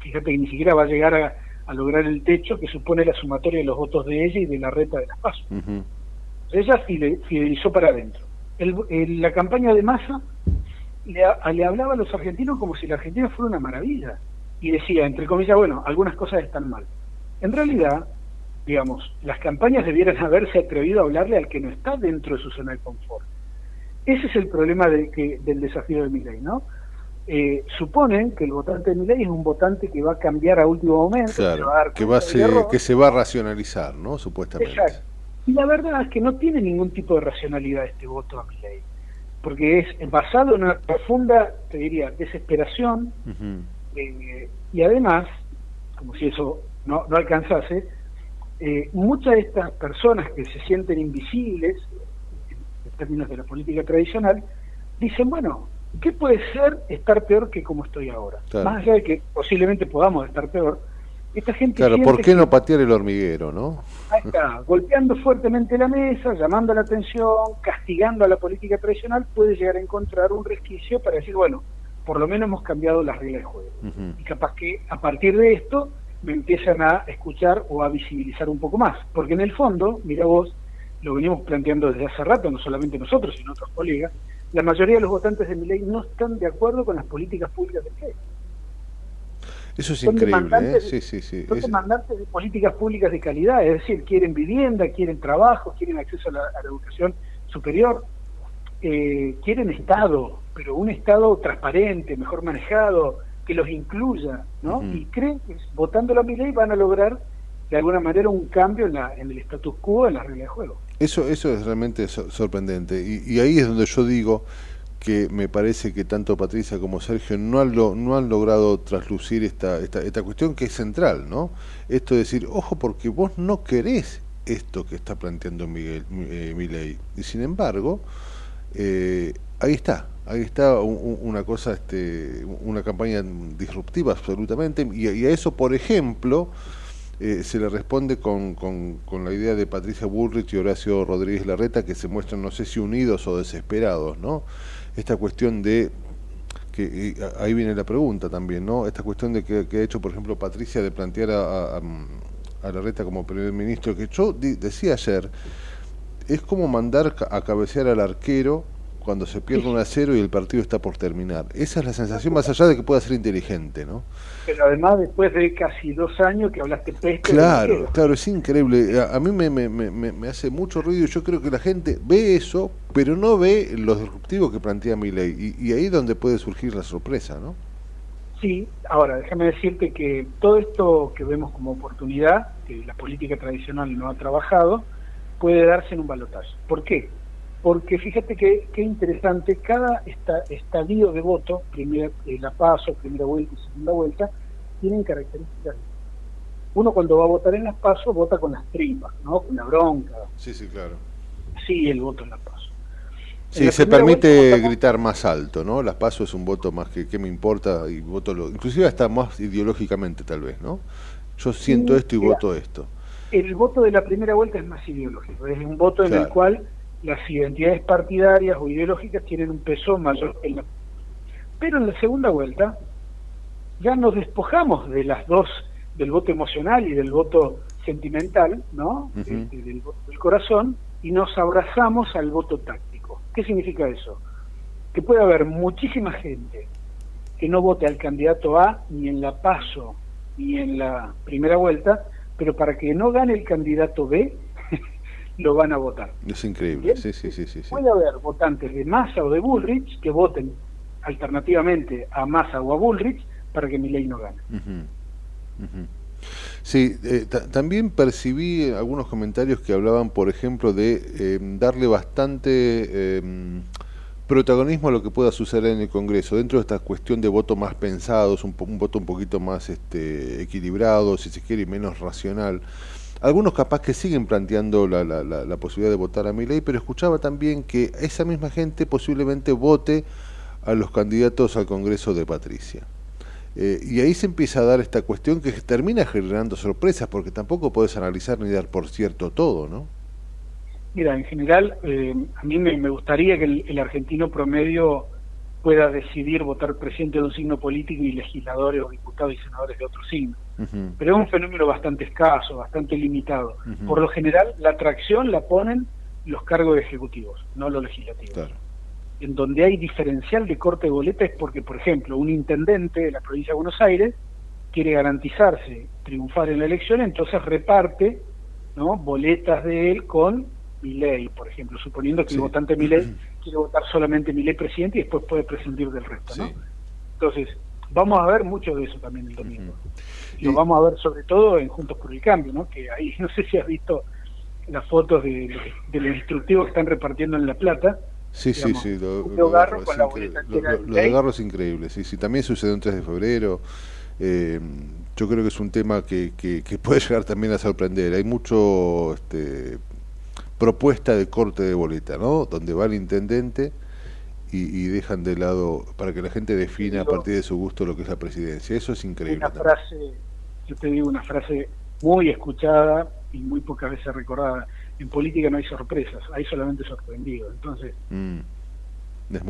fíjate que ni siquiera va a llegar a, a lograr el techo que supone la sumatoria de los votos de ella y de la reta de las pasos. Ujú. Ella fide- fidelizó para adentro. El- el- la campaña de Massa le, a- le hablaba a los argentinos como si la Argentina fuera una maravilla. Y decía, entre comillas, bueno, algunas cosas están mal. En realidad, digamos, las campañas debieran haberse atrevido a hablarle al que no está dentro de su zona de confort. Ese es el problema de que, del desafío de Milei, ¿no? Eh, suponen que el votante de Milei es un votante que va a cambiar a último momento, se va a Claro, dar que, va a del ser- que se va a racionalizar, ¿no? Supuestamente. Exacto. Y la verdad es que no tiene ningún tipo de racionalidad este voto a Milei, porque es basado en una profunda, te diría, desesperación eh, y además, como si eso no, no alcanzase, eh, muchas de estas personas que se sienten invisibles en términos de la política tradicional, dicen, bueno, ¿qué puede ser estar peor que como estoy ahora? Claro. Más allá de que posiblemente podamos estar peor, esta gente Claro, ¿por qué no patear el hormiguero, no? Ahí está, golpeando fuertemente la mesa, llamando la atención, castigando a la política tradicional, puede llegar a encontrar un resquicio para decir, bueno, por lo menos hemos cambiado las reglas de juego. Y capaz que a partir de esto me empiezan a escuchar o a visibilizar un poco más. Porque en el fondo, mira vos, lo venimos planteando desde hace rato, no solamente nosotros, sino otros colegas, la mayoría de los votantes de mi ley no están de acuerdo con las políticas públicas de Milei. Eso es Son increíble, ¿eh? demandantes- Sí, sí, sí. Son Es- demandantes de políticas públicas de calidad, es decir, quieren vivienda, quieren trabajo, quieren acceso a la, a la educación superior, eh, quieren Estado, pero un Estado transparente, mejor manejado, que los incluya, ¿no? Y creen que votándolo a mi ley van a lograr de alguna manera un cambio en, la, en el status quo, en la regla de juego. Eso, eso es realmente sor- sorprendente. Y, y ahí es donde yo digo que me parece que tanto Patricia como Sergio no han, lo- no han logrado traslucir esta, esta, esta cuestión que es central, ¿no? Esto de decir, ojo, porque vos no querés esto que está planteando Miguel, eh, Milei. Y sin embargo, eh, ahí está, ahí está un- un- una cosa, este, una campaña disruptiva absolutamente. Y, y a eso, por ejemplo, eh, se le responde con, con, con la idea de Patricia Bullrich y Horacio Rodríguez Larreta, que se muestran, no sé si unidos o desesperados, ¿no? Esta cuestión de que ahí viene la pregunta también, ¿no? Esta cuestión de que, que ha hecho, por ejemplo, Patricia de plantear a, a, a Larreta como primer ministro, que yo decía ayer, es como mandar a cabecear al arquero cuando se pierde un a cero y el partido está por terminar. Esa es la sensación, más allá de que pueda ser inteligente, ¿no? Pero además, después de casi dos años que hablaste peste, Claro, claro, es increíble. A, a mí me, me, me, me- hace mucho ruido y yo creo que la gente ve eso, pero no ve los disruptivos que plantea mi ley. Y, y ahí es donde puede surgir la sorpresa, ¿no? Sí, ahora déjame decirte que todo esto que vemos como oportunidad, que la política tradicional no ha trabajado, puede darse en un balotaje. ¿Por qué? Porque fíjate que, qué interesante, cada esta- estadio de voto, primera, eh, la paso, primera vuelta y segunda vuelta, tienen características. Uno cuando va a votar en las pasos vota con las tripas, ¿no? Con la bronca, Sí, sí, claro. sí el voto en las pasos. Sí, la se permite vuelta gritar más alto, ¿no? Las paso es un voto más que, que me importa y voto lo, inclusive hasta más ideológicamente tal vez, ¿no? Yo siento Sí, esto y mira. voto esto. el voto de la primera vuelta es más ideológico, es un voto en el cual las identidades partidarias o ideológicas tienen un peso mayor que la... Pero en la segunda vuelta ya nos despojamos de las dos, del voto emocional y del voto sentimental, ¿no? De- del, voto del corazón, y nos abrazamos al voto táctico. ¿Qué significa eso? Que puede haber muchísima gente que no vote al candidato A ni en la PASO ni en la primera vuelta, pero para que no gane el candidato B, lo van a votar. Es increíble, sí, sí, sí, sí. Puede haber votantes de Massa o de Bullrich que voten alternativamente a Massa o a Bullrich para que Milei no gane. Sí, eh, ta- también percibí algunos comentarios que hablaban, por ejemplo, de eh, darle bastante eh, protagonismo a lo que pueda suceder en el Congreso, dentro de esta cuestión de voto más pensados, un, un voto un poquito más este, equilibrado, si se quiere, y menos racional. Algunos capaz que siguen planteando la, la, la, la posibilidad de votar a mi ley, pero escuchaba también que esa misma gente posiblemente vote a los candidatos al Congreso de Patricia. Eh, y ahí se empieza a dar esta cuestión que termina generando sorpresas, porque tampoco puedes analizar ni dar por cierto todo, ¿no? Mira, en general, eh, a mí me, gustaría que el argentino promedio pueda decidir votar presidente de un signo político y legisladores o diputados y senadores de otro signo. Pero es un fenómeno bastante escaso, bastante limitado. Por lo general, la atracción la ponen los cargos ejecutivos, no los legislativos. Claro. en donde hay diferencial de corte de boleta es porque, por ejemplo, un intendente de la provincia de Buenos Aires quiere garantizarse triunfar en la elección, entonces reparte ¿no? boletas de él con Milei, por ejemplo, suponiendo que el votante Milei quiere votar solamente Milei presidente y después puede prescindir del resto. ¿no? Entonces, vamos a ver mucho de eso también el domingo. Lo vamos a ver sobre todo en Juntos por el Cambio, ¿no? que ahí (laughs) no sé si has visto las fotos de, de los instructivos que están repartiendo en La Plata. Sí, sí, sí. Lo, lo, Garro con la lo, de Garro es increíble. Sí, sí. También sucedió un 3 de febrero. Eh, yo creo que es un tema que, que, puede (laughs) llegar también a sorprender. Hay mucho este, propuesta de corte de boleta, ¿no? Donde va el intendente y, dejan de lado para que la gente defina a partir de su gusto lo que es la presidencia. Eso es increíble. Una frase, yo te digo una frase muy escuchada y muy pocas veces recordada. En política no hay sorpresas, hay solamente sorprendidos. Entonces, mm.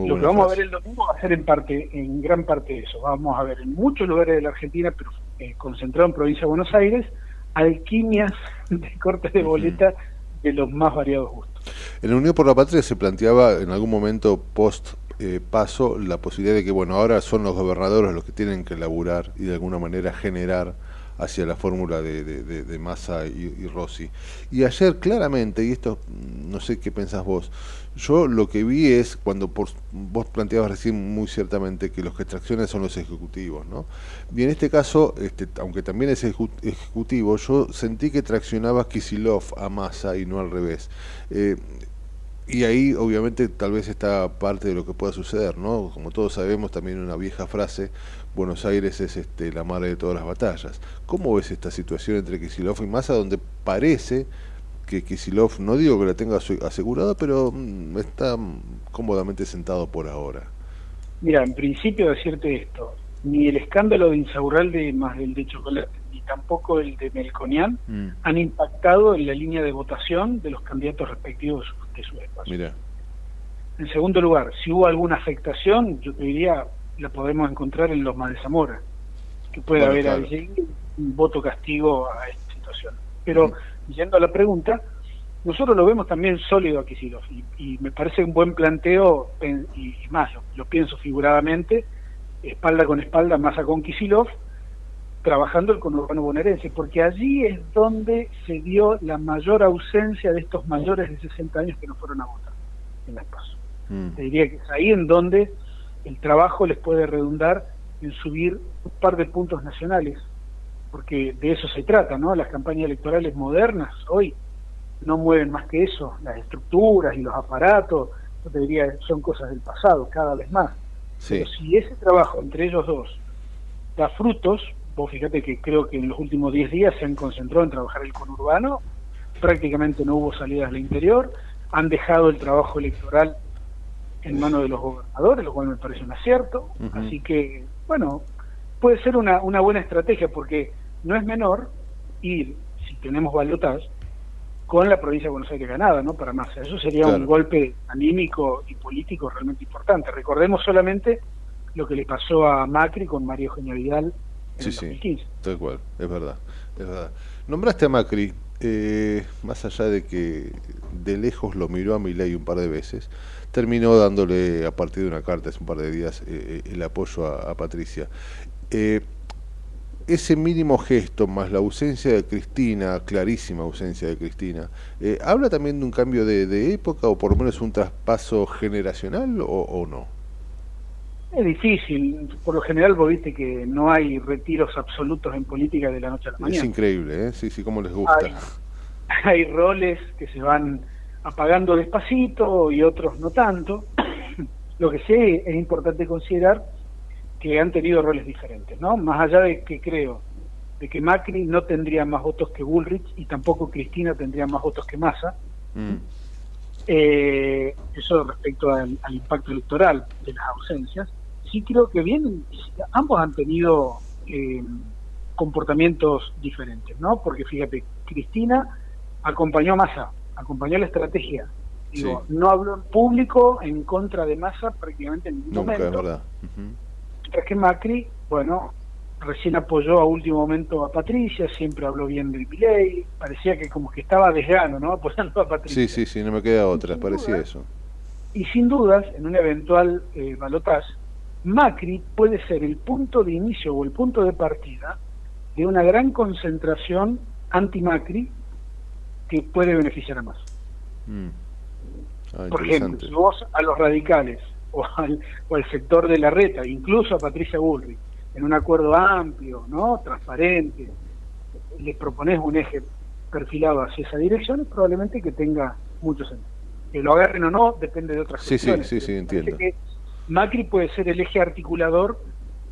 lo que vamos a ver el domingo va a ser en parte, en gran parte eso. Vamos a ver en muchos lugares de la Argentina, pero eh, concentrado en provincia de Buenos Aires, alquimias de cortes de boleta de los más variados gustos. En la Unión por la Patria se planteaba en algún momento post eh, paso la posibilidad de que, bueno, ahora son los gobernadores los que tienen que laburar y de alguna manera generar hacia la fórmula de, de, Massa y, Rossi. Y ayer claramente, y esto no sé qué pensás vos, yo lo que vi es cuando por, vos planteabas recién muy ciertamente que los que traccionan son los ejecutivos, ¿no? Y en este caso, este, aunque también es ejecutivo, yo sentí que traccionaba Kisilov a Massa y no al revés. Eh, y ahí obviamente tal vez está parte de lo que pueda suceder, ¿no? Como todos sabemos, también una vieja frase, Buenos Aires es este, la madre de todas las batallas. ¿Cómo ves esta situación entre Kisilov y Massa, donde parece que Kisilov, no digo que la tenga asegurada, pero mm, está cómodamente sentado por ahora? Mira, en principio decirte esto, ni el escándalo de Insaurralde más el de Chocolate, ni tampoco el de Melconian mm. han impactado en la línea de votación de los candidatos respectivos de su espacio. Mira. En segundo lugar, si hubo alguna afectación, yo te diría, la podemos encontrar en los más de Zamora, que puede haber un voto castigo a esta situación. Pero, yendo a la pregunta, nosotros lo vemos también sólido a Kisilov y, me parece un buen planteo, y, más, lo, pienso figuradamente, espalda con espalda, Massa con Kisilov, trabajando el conurbano bonaerense, porque allí es donde se dio la mayor ausencia de estos mayores de 60 años que no fueron a votar en las PASO. Mm. Te diría que es ahí en donde el trabajo les puede redundar en subir un par de puntos nacionales, porque de eso se trata, ¿no? Las campañas electorales modernas hoy no mueven más que eso, las estructuras y los aparatos, yo te diría, son cosas del pasado, cada vez más. Pero si ese trabajo entre ellos dos da frutos, vos fíjate que creo que en los últimos 10 días se han concentrado en trabajar el conurbano, prácticamente no hubo salidas al interior, han dejado el trabajo electoral en manos de los gobernadores, lo cual me parece un acierto, así que, bueno, puede ser una, una buena estrategia porque no es menor ir, si tenemos balotas, con la provincia de Buenos Aires ganada, ¿no? Para más. Eso sería un golpe anímico y político realmente importante. Recordemos solamente lo que le pasó a Macri con María Eugenia Vidal en sí, 2015. Sí, tal cual, es verdad, es verdad. Nombraste a Macri, eh, más allá de que de lejos lo miró a Milei un par de veces, terminó dándole a partir de una carta hace un par de días eh, eh, el apoyo a, Patricia. Eh, ese mínimo gesto más la ausencia de Cristina, clarísima ausencia de Cristina, ¿habla también de un cambio de, época o por lo menos un traspaso generacional o, no? Es difícil, por lo general vos viste que no hay retiros absolutos en política de la noche a la mañana. Es increíble, ¿eh? sí, sí, como les gusta. (laughs) hay roles que se van apagando despacito y otros no tanto. (clears throat) Lo que sí es importante considerar que han tenido roles diferentes, ¿no? Más allá de que creo de que Macri no tendría más votos que Bullrich y tampoco Cristina tendría más votos que Massa. Mm. Eh, eso respecto al, impacto electoral de las ausencias. Sí creo que bien, ambos han tenido eh, comportamientos diferentes, ¿no? Porque fíjate, Cristina acompañó a Massa acompañó la estrategia. Digo, no habló en público en contra de Massa prácticamente en ningún momento. Es verdad. Mientras que Macri, bueno, recién apoyó a último momento a Patricia, siempre habló bien del Milei, parecía que como que estaba desgano, ¿no? (laughs) Apoyando a Patricia. Sí, sí, sí, no me queda otra, parecía eso. Y sin dudas, en un eventual eh, balotaje, Macri puede ser el punto de inicio o el punto de partida de una gran concentración anti-Macri que puede beneficiar a más. Mm. Ah, Por ejemplo, si vos a los radicales o al, o al sector de la reta, incluso a Patricia Bullrich, en un acuerdo amplio, no transparente, le propones un eje perfilado hacia esa dirección, probablemente que tenga mucho sentido. Que lo agarren o no depende de otras Sí, sí, cuestiones. sí, sí, entiendo. que Macri puede ser el eje articulador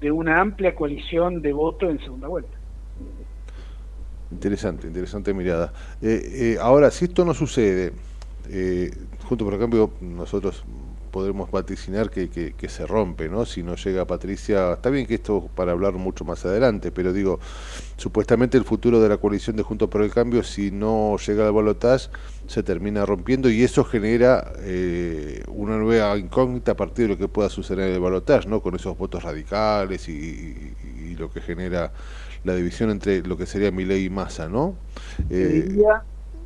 de una amplia coalición de voto en segunda vuelta. Interesante, interesante mirada. Eh, eh, ahora, si esto no sucede, eh, junto por el cambio, nosotros podremos vaticinar que, que, que se rompe, ¿no? Si no llega Patricia, está bien que esto para hablar mucho más adelante, pero digo, supuestamente el futuro de la coalición de Junto por el Cambio, si no llega al balotaje, se termina rompiendo y eso genera eh, una nueva incógnita a partir de lo que pueda suceder en el balotaje, ¿no? Con esos votos radicales y, y- y lo que genera la división entre lo que sería Milei y Massa, ¿no? Eh,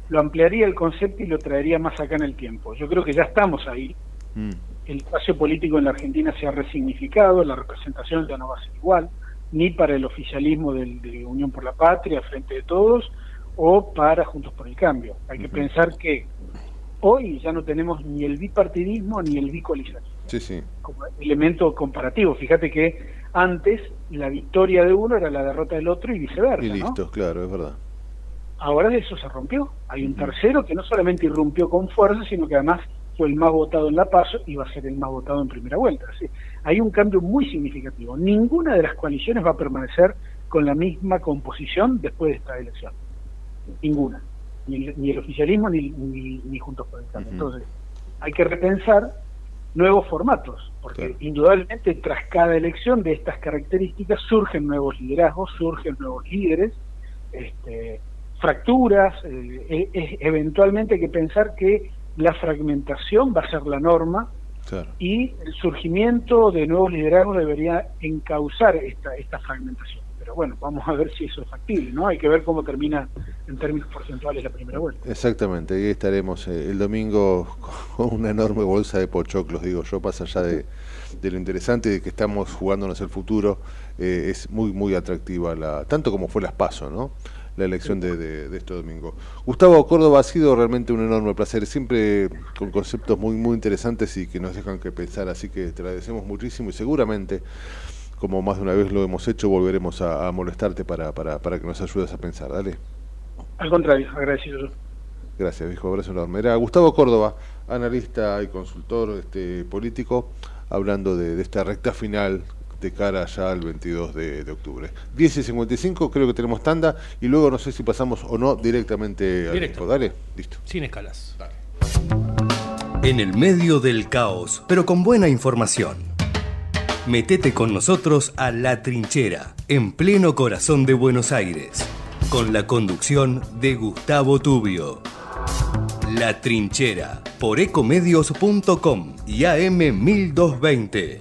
lo ampliaría el concepto y lo traería más acá en el tiempo. Yo creo que ya estamos ahí. Mm, El espacio político en la Argentina se ha resignificado, la representación ya no va a ser igual, ni para el oficialismo del- de Unión por la Patria, Frente de Todos, o para Juntos por el Cambio. Hay que pensar que hoy ya no tenemos ni el bipartidismo ni el sí, sí. como elemento comparativo. Fíjate que antes la victoria de uno era la derrota del otro y viceversa. Y ¿no? listo, claro, es verdad. Ahora eso se rompió. Hay un tercero que no solamente irrumpió con fuerza, sino que además fue el más votado en la PASO y va a ser el más votado en primera vuelta. Hay un cambio muy significativo. Ninguna de las coaliciones va a permanecer con la misma composición después de esta elección. Ninguna. Ni, el- ni el oficialismo ni, ni, ni Juntos por el Cambio. Entonces, hay que repensar nuevos formatos, porque Claro. indudablemente tras cada elección de estas características surgen nuevos liderazgos, surgen nuevos líderes, este, fracturas, eh, e- eventualmente hay que pensar que la fragmentación va a ser la norma Claro. y el surgimiento de nuevos liderazgos debería encauzar esta, esta fragmentación. Pero bueno, vamos a ver si eso es factible, ¿no? Hay que ver cómo termina en términos porcentuales la primera vuelta. Exactamente, ahí estaremos eh, el domingo (laughs) con una enorme bolsa de pochoclos, digo yo, allá de, de lo interesante de que estamos jugándonos el futuro, eh, es muy, muy atractiva, la tanto como fue las PASO, ¿no? La elección de, de- de este domingo. Gustavo Córdoba ha sido realmente un enorme placer, siempre con conceptos muy, muy interesantes y que nos dejan que pensar, así que te agradecemos muchísimo y seguramente, como más de una vez lo hemos hecho, volveremos a, a molestarte para, para, para que nos ayudes a pensar. Dale. Al contrario, agradecido. Gracias, viejo. Abrazo enorme. Era Gustavo Córdoba, analista y consultor este, político, hablando de, de esta recta final de cara ya al 22 de, de octubre. 10 y 55, creo que tenemos tanda, y luego no sé si pasamos o no directamente al Directo. Dale, listo. Sin escalas. En el medio del caos, pero con buena información. Metete con nosotros a La Trinchera, en pleno corazón de Buenos Aires, con la conducción de Gustavo Tubio. La Trinchera, por ecomedios.com y AM 1220.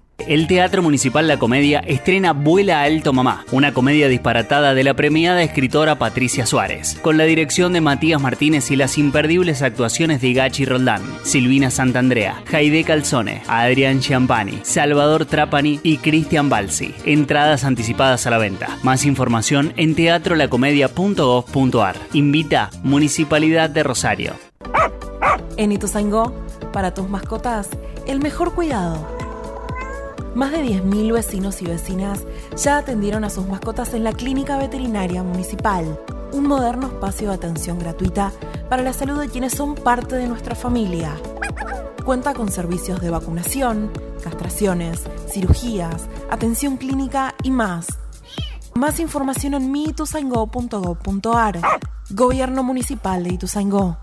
El Teatro Municipal La Comedia estrena Vuela Alto Mamá, una comedia disparatada de la premiada escritora Patricia Suárez, con la dirección de Matías Martínez y las imperdibles actuaciones de Gachi Roldán, Silvina Santandrea, Jaide Calzone, Adrián Chiampani, Salvador Trapani y Cristian Balsi. Entradas anticipadas a la venta. Más información en teatrolacomedia.gov.ar. Invita Municipalidad de Rosario. En Ituzaingó, para tus mascotas, el mejor cuidado más de 10.000 vecinos y vecinas ya atendieron a sus mascotas en la Clínica Veterinaria Municipal, un moderno espacio de atención gratuita para la salud de quienes son parte de nuestra familia. Cuenta con servicios de vacunación, castraciones, cirugías, atención clínica y más. Más información en miituzaingó.gov.ar. Gobierno Municipal de Ituzaingó.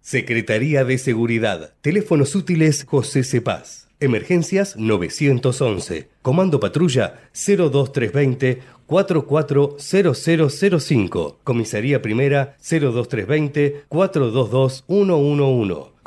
Secretaría de Seguridad. Teléfonos útiles José Cepaz. Emergencias 911. Comando Patrulla 02320 440005. Comisaría Primera 02320 422 111.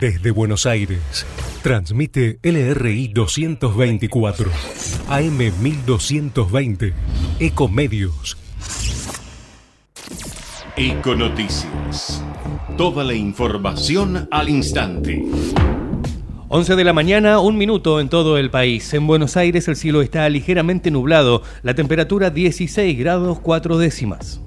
Desde Buenos Aires, transmite LRI 224, AM 1220, Ecomedios. Econoticias. Toda la información al instante. 11 de la mañana, un minuto en todo el país. En Buenos Aires el cielo está ligeramente nublado, la temperatura 16 grados 4 décimas.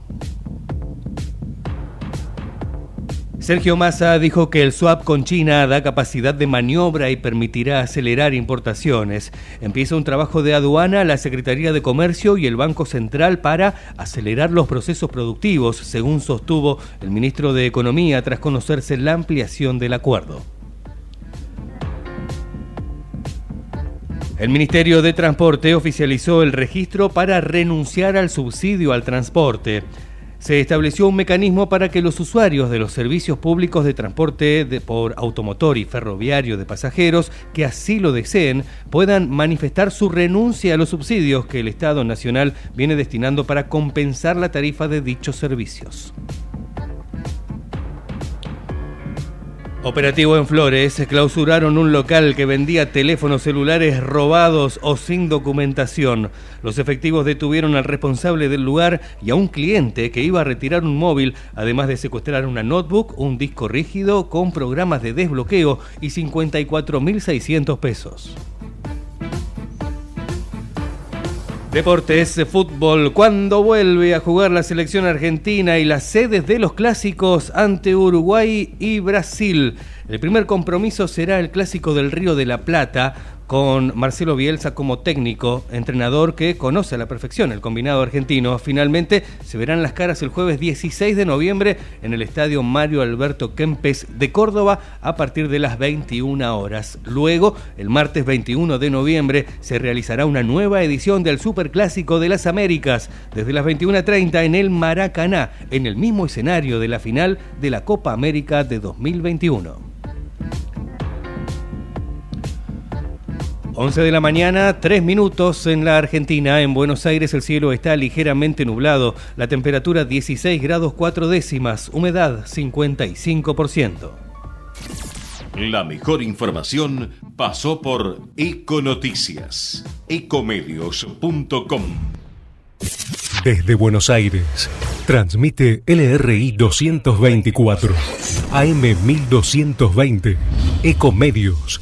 Sergio Massa dijo que el swap con China da capacidad de maniobra y permitirá acelerar importaciones. Empieza un trabajo de aduana, la Secretaría de Comercio y el Banco Central para acelerar los procesos productivos, según sostuvo el ministro de Economía tras conocerse la ampliación del acuerdo. El Ministerio de Transporte oficializó el registro para renunciar al subsidio al transporte se estableció un mecanismo para que los usuarios de los servicios públicos de transporte por automotor y ferroviario de pasajeros que así lo deseen puedan manifestar su renuncia a los subsidios que el Estado Nacional viene destinando para compensar la tarifa de dichos servicios. Operativo en Flores, clausuraron un local que vendía teléfonos celulares robados o sin documentación. Los efectivos detuvieron al responsable del lugar y a un cliente que iba a retirar un móvil, además de secuestrar una notebook, un disco rígido con programas de desbloqueo y 54.600 pesos. Deportes, fútbol, ¿cuándo vuelve a jugar la selección argentina y las sedes de los clásicos ante Uruguay y Brasil? El primer compromiso será el clásico del Río de la Plata, con Marcelo Bielsa como técnico, entrenador que conoce a la perfección el combinado argentino. Finalmente se verán las caras el jueves 16 de noviembre en el estadio Mario Alberto Kempes de Córdoba a partir de las 21 horas. Luego, el martes 21 de noviembre, se realizará una nueva edición del Superclásico de las Américas desde las 21.30 en el Maracaná, en el mismo escenario de la final de la Copa América de 2021. 11 de la mañana, 3 minutos en la Argentina. En Buenos Aires el cielo está ligeramente nublado. La temperatura 16 grados 4 décimas. Humedad 55%. La mejor información pasó por Econoticias. Ecomedios.com. Desde Buenos Aires, transmite LRI 224, AM 1220, Ecomedios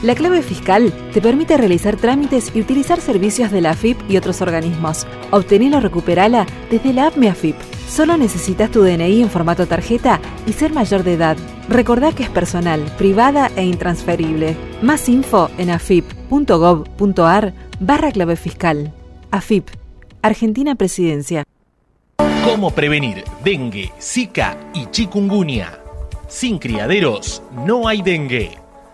La clave fiscal te permite realizar trámites y utilizar servicios de la AFIP y otros organismos. Obtenela o recuperala desde la app Mi AFIP. Solo necesitas tu DNI en formato tarjeta y ser mayor de edad. Recordá que es personal, privada e intransferible. Más info en afip.gov.ar barra clave fiscal. AFIP, Argentina Presidencia. ¿Cómo prevenir dengue, zika y chikungunya? Sin criaderos no hay dengue.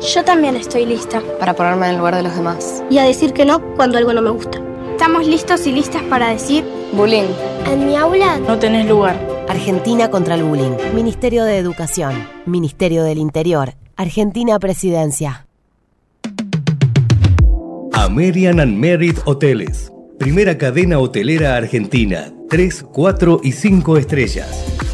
Yo también estoy lista. Para ponerme en el lugar de los demás. Y a decir que no cuando algo no me gusta. Estamos listos y listas para decir... Bullying. En mi aula... No tenés lugar. Argentina contra el bullying. Ministerio de Educación. Ministerio del Interior. Argentina Presidencia. American and Merit Hoteles. Primera cadena hotelera argentina. 3, 4 y 5 estrellas.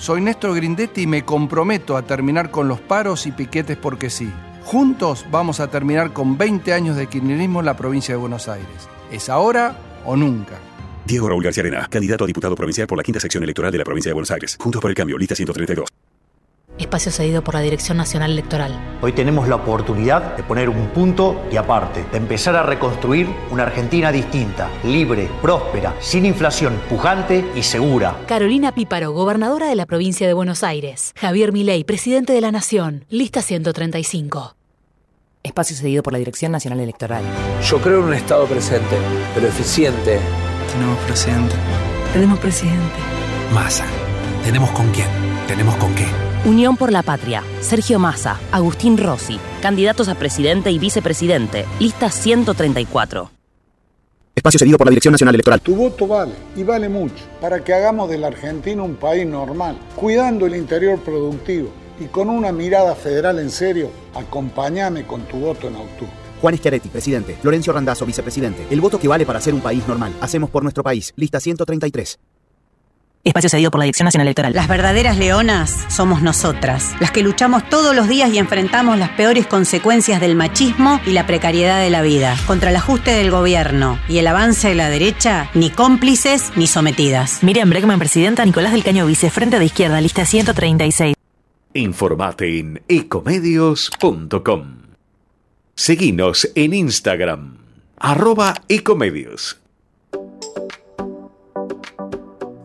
Soy Néstor Grindetti y me comprometo a terminar con los paros y piquetes porque sí. Juntos vamos a terminar con 20 años de kirchnerismo en la provincia de Buenos Aires. ¿Es ahora o nunca? Diego Raúl García Arena, candidato a diputado provincial por la quinta sección electoral de la provincia de Buenos Aires. Juntos por el cambio, lista 132. Espacio cedido por la Dirección Nacional Electoral. Hoy tenemos la oportunidad de poner un punto y aparte, de empezar a reconstruir una Argentina distinta, libre, próspera, sin inflación, pujante y segura. Carolina Píparo, gobernadora de la provincia de Buenos Aires. Javier Milei, presidente de la Nación. Lista 135. Espacio cedido por la Dirección Nacional Electoral. Yo creo en un Estado presente, pero eficiente. Tenemos presidente. Tenemos presidente. Massa. ¿Tenemos con quién? ¿Tenemos con qué? Unión por la Patria. Sergio Massa, Agustín Rossi, candidatos a presidente y vicepresidente. Lista 134. Espacio cedido por la Dirección Nacional Electoral. Tu voto vale, y vale mucho, para que hagamos de la Argentina un país normal, cuidando el interior productivo y con una mirada federal en serio, acompáñame con tu voto en octubre. Juan Schiaretti, presidente. Florencio Randazzo, vicepresidente. El voto que vale para ser un país normal. Hacemos por nuestro país. Lista 133. Espacio cedido por la Dirección Nacional Electoral. Las verdaderas leonas somos nosotras, las que luchamos todos los días y enfrentamos las peores consecuencias del machismo y la precariedad de la vida. Contra el ajuste del gobierno y el avance de la derecha, ni cómplices ni sometidas. Miriam Bregman, presidenta. Nicolás del Caño, vice. Frente de izquierda, lista 136. Informate en ecomedios.com. Seguinos en Instagram, arroba ecomedios.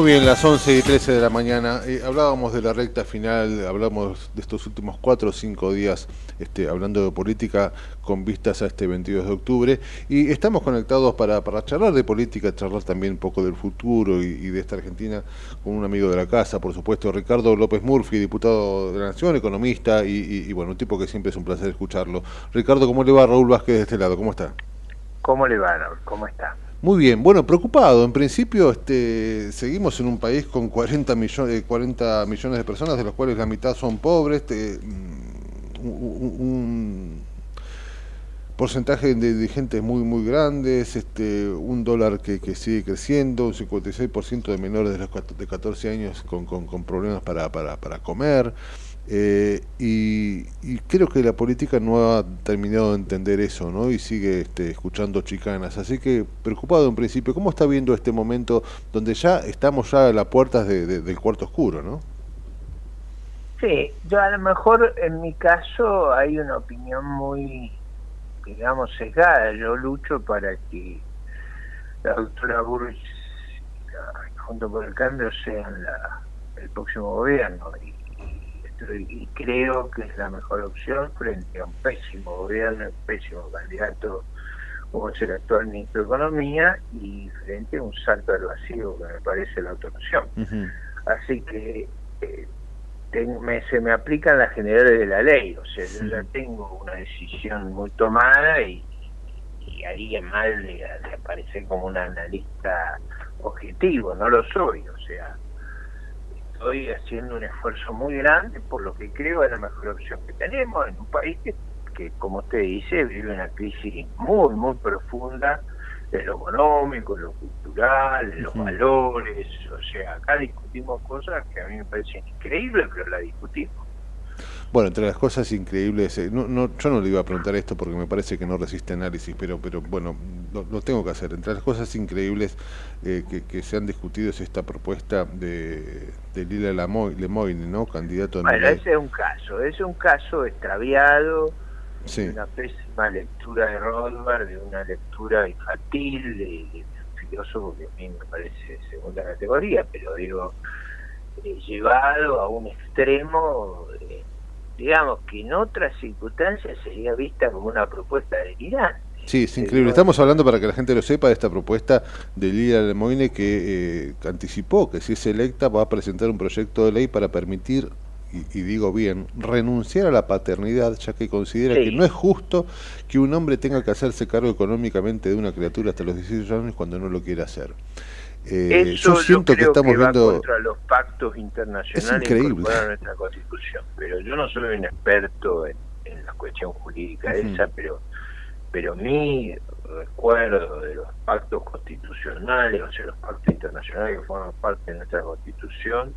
Muy bien, las 11 y 13 de la mañana. Eh, hablábamos de la recta final, hablamos de estos últimos 4 o 5 días este, hablando de política con vistas a este 22 de octubre. Y estamos conectados para, para charlar de política, charlar también un poco del futuro y, de esta Argentina con un amigo de la casa, por supuesto, Ricardo López Murphy, diputado de la Nación, economista y, y bueno, un tipo que siempre es un placer escucharlo. Ricardo, ¿cómo le va Raúl Vázquez de este lado? ¿Cómo está? ¿Cómo le va, Raúl? ¿Cómo está? Muy bien, bueno, preocupado. En principio, este, seguimos en un país con 40 millones, 40 millones de personas, de los cuales la mitad son pobres. Este, mm, un, porcentaje de, gente muy, muy grandes, este, un dólar que, sigue creciendo, un 56% de menores de, los, de 14 años con, con, con problemas para, para, para comer. Eh, y, creo que la política no ha terminado de entender eso, ¿no? Y sigue este, escuchando chicanas. Así que preocupado en principio, ¿cómo está viendo este momento donde ya estamos ya a las puertas del cuarto oscuro, ¿no? Sí, yo a lo mejor en mi caso hay una opinión muy, digamos, sesgada. Yo lucho para que la doctora Burris junto con el cambio sean la, el próximo gobierno. Y creo que es la mejor opción frente a un pésimo gobierno, un pésimo candidato como es el actual ministro de Economía y frente a un salto al vacío que me parece la autonomía. Así que eh, se me aplican las generales de la ley, o sea, yo ya tengo una decisión muy tomada y, haría mal de, de aparecer como un analista objetivo, no lo soy, o sea, estoy haciendo un esfuerzo muy grande por lo que creo es la mejor opción que tenemos en un país que, como usted dice, vive una crisis muy, muy profunda en lo económico, en lo cultural, en los valores. O sea, acá discutimos cosas que a mí me parecen increíbles, pero la discutimos. Bueno, entre las cosas increíbles, eh, no, no, yo no le iba a preguntar esto porque me parece que no resiste análisis, pero, pero bueno, lo, tengo que hacer. Entre las cosas increíbles eh, que, se han discutido es esta propuesta de, de Lila Lemoyne, ¿no? Candidato a Bueno, ese es un caso, es un caso extraviado, de una pésima lectura de Rothbard, de una lectura infantil, de, un filósofo que a mí me parece de segunda categoría, pero digo, eh, llevado a un extremo digamos que en otras circunstancias sería vista como una propuesta de Irán. Sí, es increíble. Estamos hablando, para que la gente lo sepa, de esta propuesta de Lila Lemoyne que eh, anticipó que si es electa va a presentar un proyecto de ley para permitir, y, digo bien, renunciar a la paternidad, ya que considera que no es justo que un hombre tenga que hacerse cargo económicamente de una criatura hasta los 18 años cuando no lo quiere hacer. Eh, yo siento que estamos viendo contra los pactos internacionales que nuestra constitución. Pero yo no soy un experto en, la cuestión jurídica esa pero pero mi recuerdo de los pactos constitucionales o sea los pactos internacionales que forman parte de nuestra constitución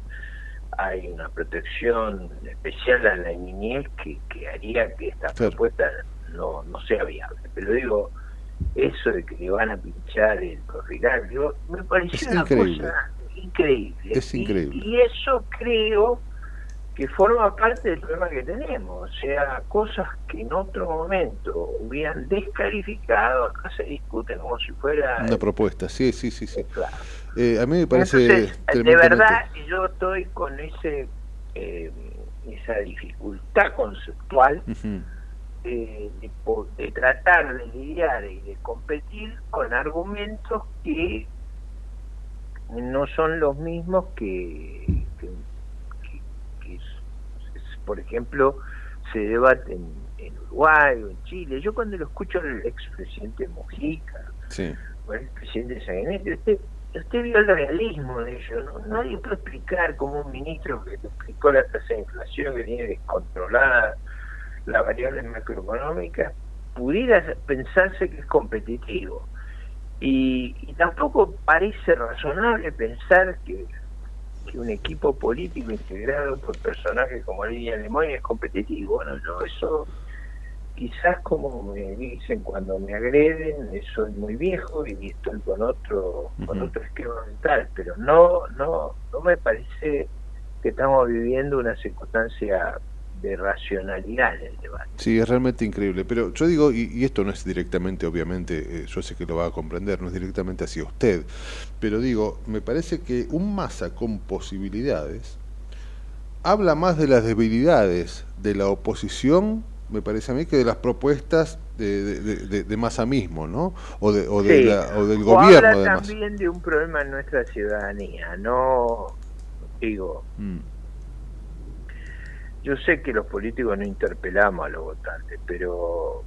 hay una protección especial a la niñez que, que haría que esta propuesta no, no sea viable. Pero digo eso de que le van a pinchar el corrigal, me pareció una cosa increíble. Es increíble. Y, eso creo que forma parte del problema que tenemos. O sea, cosas que en otro momento hubieran descalificado, acá se discuten como si fuera... Una propuesta, sí, sí, sí. sí. Eh, a mí me parece... de verdad, yo estoy con ese eh, esa dificultad conceptual de, de, tratar de lidiar y de competir con argumentos que no son los mismos que, por ejemplo, se debaten en Uruguay o en Chile. Yo cuando lo escucho al expresidente Mojica o el presidente Saganete, usted, usted vio el realismo de ello. ¿no? Nadie puede explicar como un ministro que explicó la tasa de inflación que tiene descontrolada la variable macroeconómica, pudiera pensarse que es competitivo. Y, tampoco parece razonable pensar que, un equipo político integrado por personajes como Lidia Lemoyne es competitivo. Bueno, yo eso quizás como me dicen cuando me agreden, soy muy viejo y estoy con otro, con otro esquema mental, pero no, no, no me parece que estamos viviendo una circunstancia de racionalidad en el debate. Sí, es realmente increíble. Pero yo digo, y, y esto no es directamente, obviamente, eh, yo sé que lo va a comprender, no es directamente hacia usted, pero digo, me parece que un masa con posibilidades habla más de las debilidades de la oposición, me parece a mí, que de las propuestas de, de, de, de Massa mismo, ¿no? O, de, o, de Sí. la- o del O gobierno habla también de un problema en nuestra ciudadanía, no digo, Mm. Yo sé que los políticos no interpelamos a los votantes, pero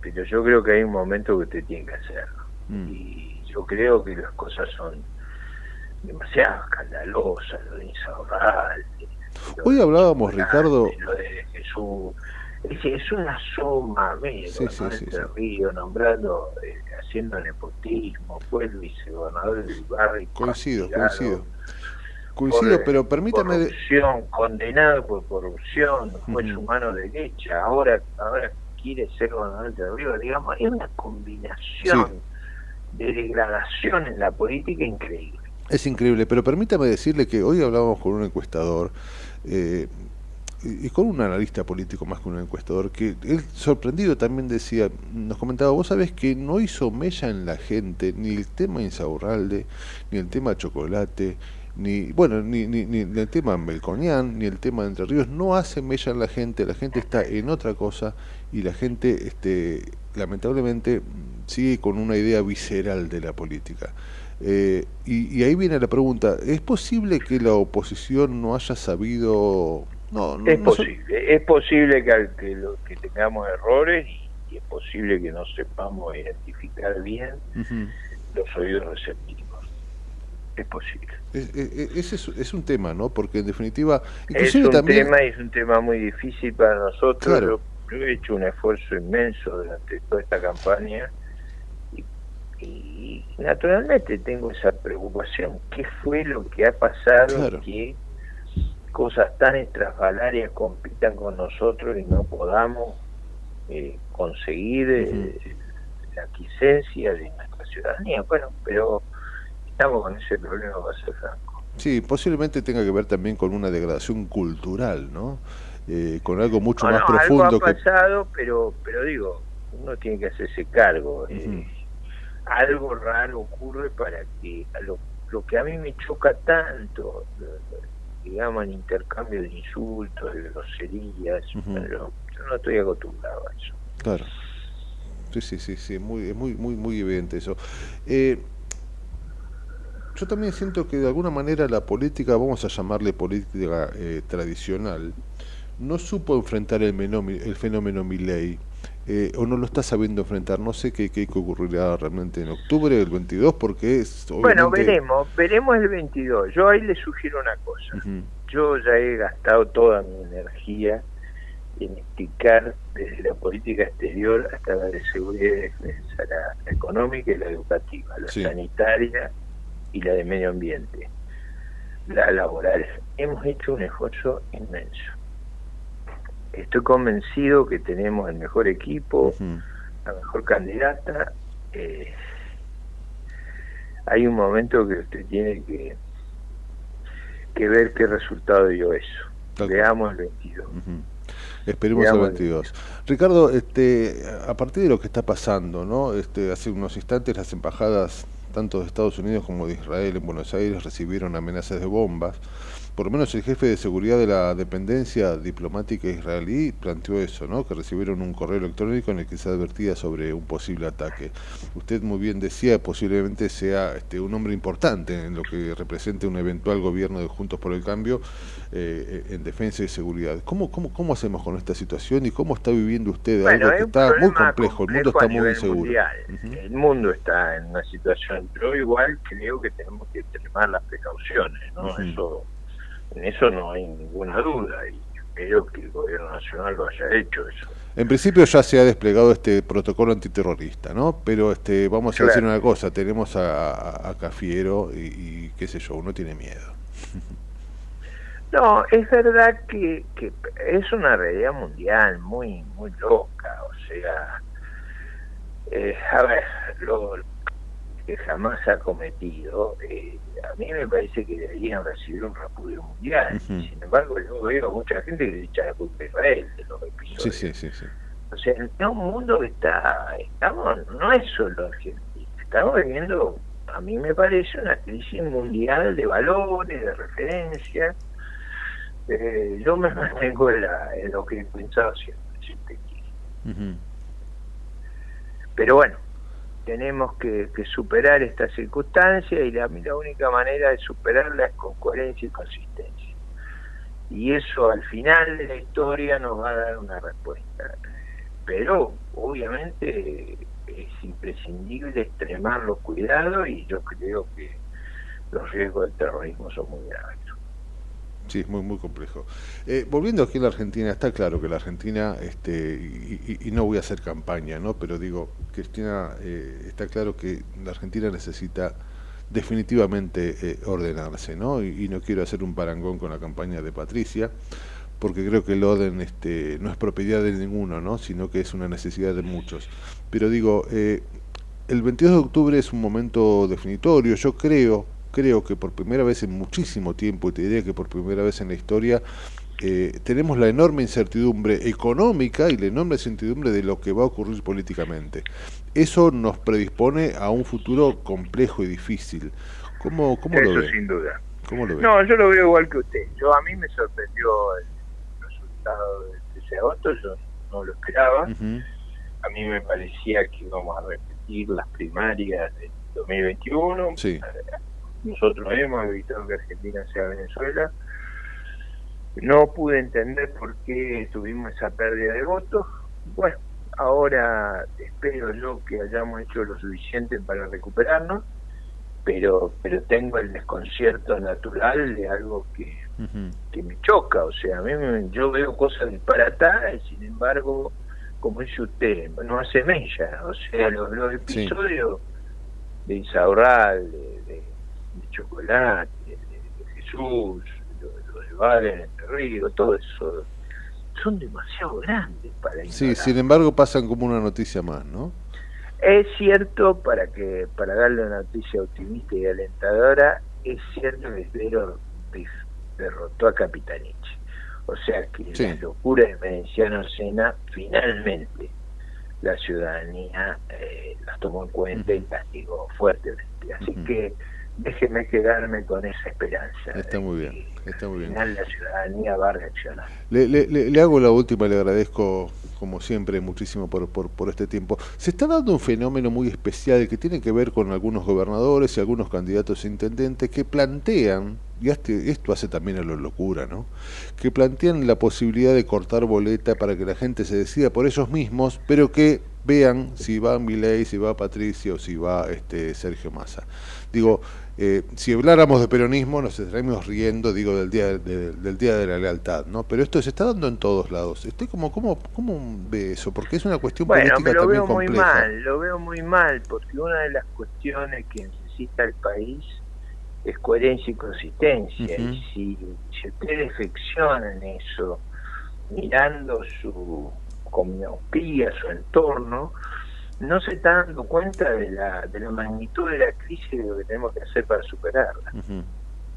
pero yo creo que hay un momento que usted tiene que hacerlo. Mm. Y yo creo que las cosas son demasiado escandalosas, lo de Insaurralde, Hoy hablábamos, Ricardo, lo de Jesús. Es, es una suma, mire, Sí, sí, gobernador sí. Ríos, nombrando, eh, haciendo nepotismo, fue el vicegobernador del barrio. coincido, castigado coincido. Coincido, por, pero permítame... de- corrupción, condenado por corrupción, fue Ujú. su mano derecha, ahora ahora quiere ser gobernador de Río, digamos, es una combinación de degradación en la política increíble. Es increíble, pero permítame decirle que hoy hablábamos con un encuestador eh, y y con un analista político más que un encuestador, que él sorprendido también decía, nos comentaba, vos sabés que no hizo mella en la gente ni el tema Insaurralde, ni el tema Chocolate, ni bueno ni, ni, ni el tema Melconian, ni el tema de Entre Ríos, no hace mella en la gente, la gente está en otra cosa y la gente este lamentablemente sigue con una idea visceral de la política. Eh, y, y ahí viene la pregunta, ¿es posible que la oposición no haya sabido... No, no, Es no posible, es posible que, que, lo- que tengamos errores y, y es posible que no sepamos identificar bien los oídos receptivos. Es posible. Es- es- ese es, es un tema, ¿no? Porque en definitiva, Es un también... tema y es un tema muy difícil para nosotros. Claro. Yo, yo he hecho un esfuerzo inmenso durante toda esta campaña y, y naturalmente tengo esa preocupación. ¿Qué fue lo que ha pasado Claro. que cosas tan estrafalarias compitan con nosotros y no podamos eh, conseguir eh, la quiescencia de nuestra ciudadanía? Bueno, pero estamos con ese problema, va a ser franco. Sí, posiblemente tenga que ver también con una degradación cultural, ¿no? Eh, con algo mucho No, más no, profundo algo ha que... pasado, pero, pero digo, uno tiene que hacerse cargo. eh, algo raro ocurre para que lo, lo que a mí me choca tanto, digamos, el intercambio de insultos, de groserías, pero yo no estoy acostumbrado a eso. Claro. Sí, sí, sí, sí, muy, es muy, muy, muy evidente eso. Eh, yo también siento que de alguna manera la política, vamos a llamarle política eh, tradicional, no supo enfrentar el, fenómeno Milley, eh, o no lo está sabiendo enfrentar. No sé qué, qué ocurrirá realmente en octubre del 22, porque es... Bueno, obviamente- veremos, veremos el 22. Yo ahí le sugiero una cosa. Yo ya he gastado toda mi energía en explicar desde la política exterior hasta la de seguridad y defensa, la, la económica y la educativa, la Sí. sanitaria y la de medio ambiente, la laboral. Hemos hecho un esfuerzo inmenso. Estoy convencido que tenemos el mejor equipo, la mejor candidata. eh, hay un momento que usted tiene que, que ver qué resultado dio eso. Veamos el 22. Esperemos el Veamos. 22. Ricardo, este, a partir de lo que está pasando, ¿no? Este, hace unos instantes las embajadas tanto de Estados Unidos como de Israel en Buenos Aires recibieron amenazas de bombas. Por lo menos el jefe de seguridad de la dependencia diplomática israelí planteó eso, ¿no? Que recibieron un correo electrónico en el que se advertía sobre un posible ataque. Usted muy bien decía, posiblemente sea este, un hombre importante en lo que represente un eventual gobierno de Juntos por el Cambio eh, en defensa y seguridad. ¿Cómo, cómo, ¿Cómo hacemos con esta situación y cómo está viviendo usted Bueno, algo que está muy complejo? El mundo está muy inseguro. El mundo está en una situación, pero igual creo que tenemos que extremar las precauciones, ¿no? Eso, en eso no hay ninguna duda y espero que el gobierno nacional lo haya hecho eso. En principio ya se ha desplegado este protocolo antiterrorista, ¿no? Pero este, vamos a decir una cosa, tenemos a, a- a Cafiero y, y qué sé yo, uno tiene miedo. (laughs) No, es verdad que, que es una realidad mundial muy muy loca, o sea, eh, a ver, lo, que jamás ha cometido, eh, a mí me parece que deberían recibir un repudio mundial. Sin embargo, yo veo mucha gente que le echa la culpa a Israel de los episodios. Sí, sí, sí, sí. O sea, en un mundo que está, estamos, no es solo Argentina, estamos viviendo, a mí me parece, una crisis mundial de valores, de referencias. Eh, yo me mantengo en, la- en lo que he pensado siempre, si usted quiere. Ujú. Pero bueno, tenemos que, que superar esta circunstancia y la, la única manera de superarla es con coherencia y consistencia. Y eso al final de la historia nos va a dar una respuesta. Pero obviamente es imprescindible extremar los cuidados y yo creo que los riesgos del terrorismo son muy graves. Sí, es muy, muy complejo. Eh, volviendo aquí a la Argentina, está claro que la Argentina, este, y, y- no voy a hacer campaña, ¿no? Pero digo, Cristina, eh, está claro que la Argentina necesita definitivamente eh, ordenarse, ¿no? Y, y no quiero hacer un parangón con la campaña de Patricia, porque creo que el orden este, no es propiedad de ninguno, ¿no? Sino que es una necesidad de muchos. Pero digo, eh, el 22 de octubre es un momento definitorio. Yo creo, creo que por primera vez en muchísimo tiempo, y te diría que por primera vez en la historia, eh, tenemos la enorme incertidumbre económica y la enorme incertidumbre de lo que va a ocurrir políticamente. Eso nos predispone a un futuro complejo y difícil. ¿Cómo, cómo lo Eso ve? sin duda. ¿Cómo lo ve? No, yo lo veo igual que usted. Yo A mí me sorprendió el resultado del 13 de agosto, yo no lo esperaba. A mí me parecía que íbamos a repetir las primarias del 2021. Sí. Nosotros hemos evitado que Argentina sea Venezuela. No pude entender por qué tuvimos esa pérdida de votos. Bueno, ahora espero yo que hayamos hecho lo suficiente para recuperarnos, pero pero tengo el desconcierto natural de algo que, que me choca. O sea, a mí me- yo veo cosas disparatadas y sin embargo, como dice usted, no hace mella. O sea, los, los episodios de Insaurral, de, de, de Chocolate, de, de Jesús, lo, lo de Valen, Entre Ríos, todo eso, son demasiado grandes para Sí, ignorar. sin embargo pasan como una noticia más, ¿no? Es cierto, para que para darle una noticia optimista y alentadora, es cierto que Esbero de- derrotó a Capitanich. O sea que Sí. la locura de Menenciano Sena finalmente la ciudadanía eh, las tomó en cuenta y castigó fuertemente. Así que déjeme quedarme con esa esperanza. Está muy bien, está muy Al bien. final la ciudadanía va a reaccionar. Le, le- hago la última, le agradezco como siempre muchísimo por, por, por este tiempo. Se está dando un fenómeno muy especial que tiene que ver con algunos gobernadores y algunos candidatos intendentes que plantean, y este- esto hace también a la locura, ¿no? Que plantean la posibilidad de cortar boleta para que la gente se decida por ellos mismos, pero que vean si va Milei, si va Patricia o si va este Sergio Massa. Digo, eh, si habláramos de peronismo nos estaríamos riendo, digo, del día de, del día de la lealtad, ¿no? Pero esto se está dando en todos lados. Estoy como, ¿cómo, cómo ve eso? Porque es una cuestión Bueno, política lo también veo muy mal, lo veo muy mal, porque una de las cuestiones que necesita el país es coherencia y consistencia. Y si, si usted reflexiona en eso, mirando su comunopía, su entorno, no se está dando cuenta de la, de la magnitud de la crisis y de lo que tenemos que hacer para superarla.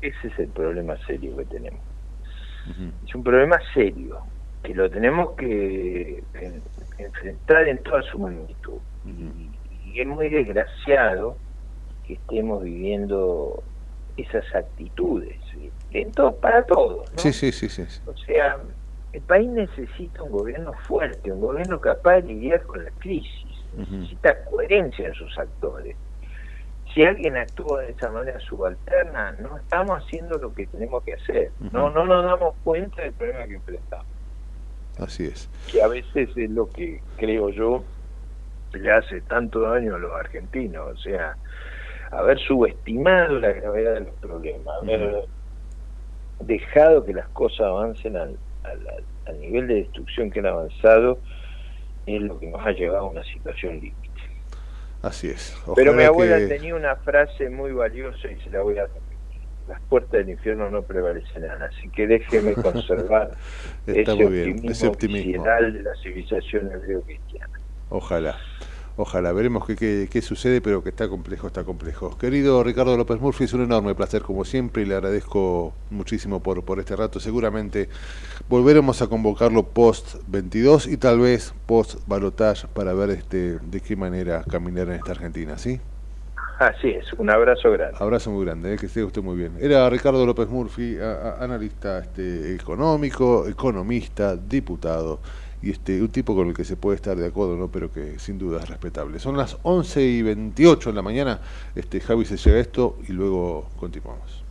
Ese es el problema serio que tenemos. Es un problema serio que lo tenemos que en- enfrentar en toda su magnitud. Y, y es muy desgraciado que estemos viviendo esas actitudes en todo, para todos. ¿no? Sí, sí, sí, sí. O sea, el país necesita un gobierno fuerte, un gobierno capaz de lidiar con la crisis. Necesita coherencia en sus actores. Si alguien actúa de esa manera subalterna, no estamos haciendo lo que tenemos que hacer. No, no nos damos cuenta del problema que enfrentamos, Así es. que a veces es lo que creo yo le hace tanto daño a los argentinos. O sea, haber subestimado la gravedad de los problemas, haber dejado que las cosas avancen al- al- al nivel de destrucción que han avanzado, es lo que nos ha llevado a una situación límite. Así es. Pero mi abuela que- tenía una frase muy valiosa y se la voy a repetir. Las puertas del infierno no prevalecerán, así que déjeme (laughs) conservar ese optimismo ese optimismo. de la civilización hebreo-cristiana. Ojalá. Ojalá, veremos qué, qué, qué, sucede, pero que está complejo, está complejo. Querido Ricardo López Murphy, es un enorme placer como siempre y le agradezco muchísimo por, por este rato. Seguramente volveremos a convocarlo post 22 y tal vez post balotage para ver este de qué manera caminar en esta Argentina, ¿sí? Así es, un abrazo grande. Abrazo muy grande, eh, que esté usted muy bien. Era Ricardo López Murphy, a, a, analista este, económico, economista, diputado y este, un tipo con el que se puede estar de acuerdo, ¿no? pero que sin duda es respetable. Son las 11 y 28 en la mañana, este, Javi se llega a esto y luego continuamos.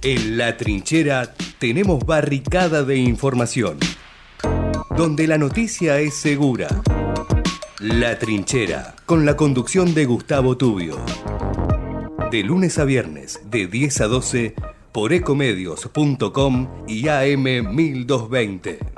En la trinchera tenemos barricada de información, donde la noticia es segura. La trinchera, con la conducción de Gustavo Tubio. De lunes a viernes, de 10 a 12, por ecomedios.com y AM 1220.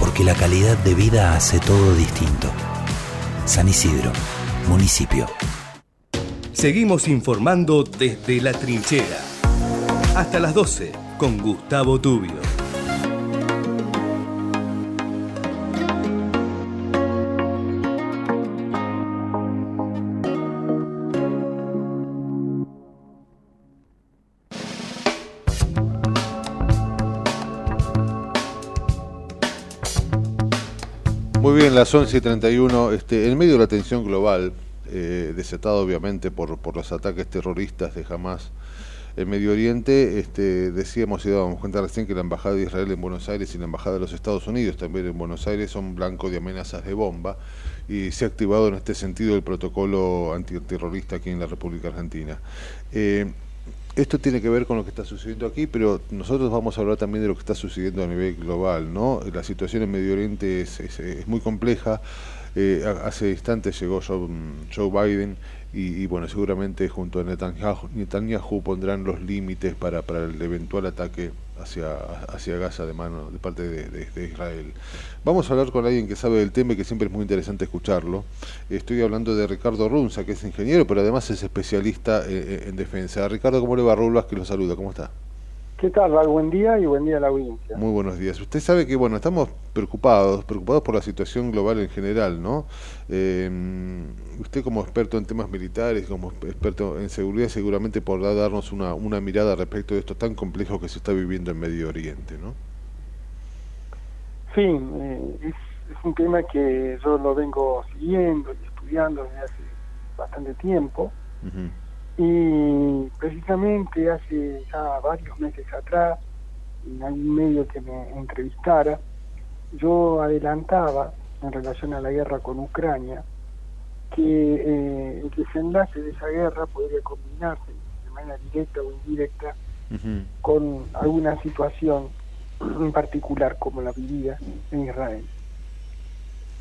porque la calidad de vida hace todo distinto. San Isidro, municipio. Seguimos informando desde la trinchera. Hasta las 12 con Gustavo Tubio. Las 11 y 31, este, en medio de la tensión global, eh, desatada obviamente por, por los ataques terroristas de Hamas el Medio Oriente, este, decíamos y dábamos cuenta recién que la Embajada de Israel en Buenos Aires y la Embajada de los Estados Unidos también en Buenos Aires son blanco de amenazas de bomba y se ha activado en este sentido el protocolo antiterrorista aquí en la República Argentina. Eh, esto tiene que ver con lo que está sucediendo aquí, pero nosotros vamos a hablar también de lo que está sucediendo a nivel global, ¿no? La situación en Medio Oriente es, es, muy compleja. Eh, hace instantes llegó Joe, Joe Biden y, bueno, seguramente junto a Netanyahu, Netanyahu pondrán los límites para, para el eventual ataque hacia, hacia Gaza de mano de parte de, Israel. Vamos a hablar con alguien que sabe del tema y que siempre es muy interesante escucharlo. Estoy hablando de Ricardo Runza, que es ingeniero, pero además es especialista eh, eh, en defensa. Ricardo, ¿cómo le va? Rulas que lo saluda, ¿cómo está? ¿Qué tal, Val? Buen día y buen día a la audiencia. Muy buenos días. Usted sabe que, bueno, estamos preocupados, preocupados por la situación global en general, ¿no? Eh, usted como experto en temas militares, como experto en seguridad, seguramente podrá darnos una, una mirada respecto de esto tan complejo que se está viviendo en Medio Oriente, ¿no? Sí, eh, es, un tema que yo lo vengo siguiendo y estudiando desde hace bastante tiempo y precisamente hace ya varios meses atrás, en algún medio que me entrevistara, yo adelantaba en relación a la guerra con Ucrania que eh, el desenlace de esa guerra podría combinarse de manera directa o indirecta con alguna situación en particular como la vivida en Israel.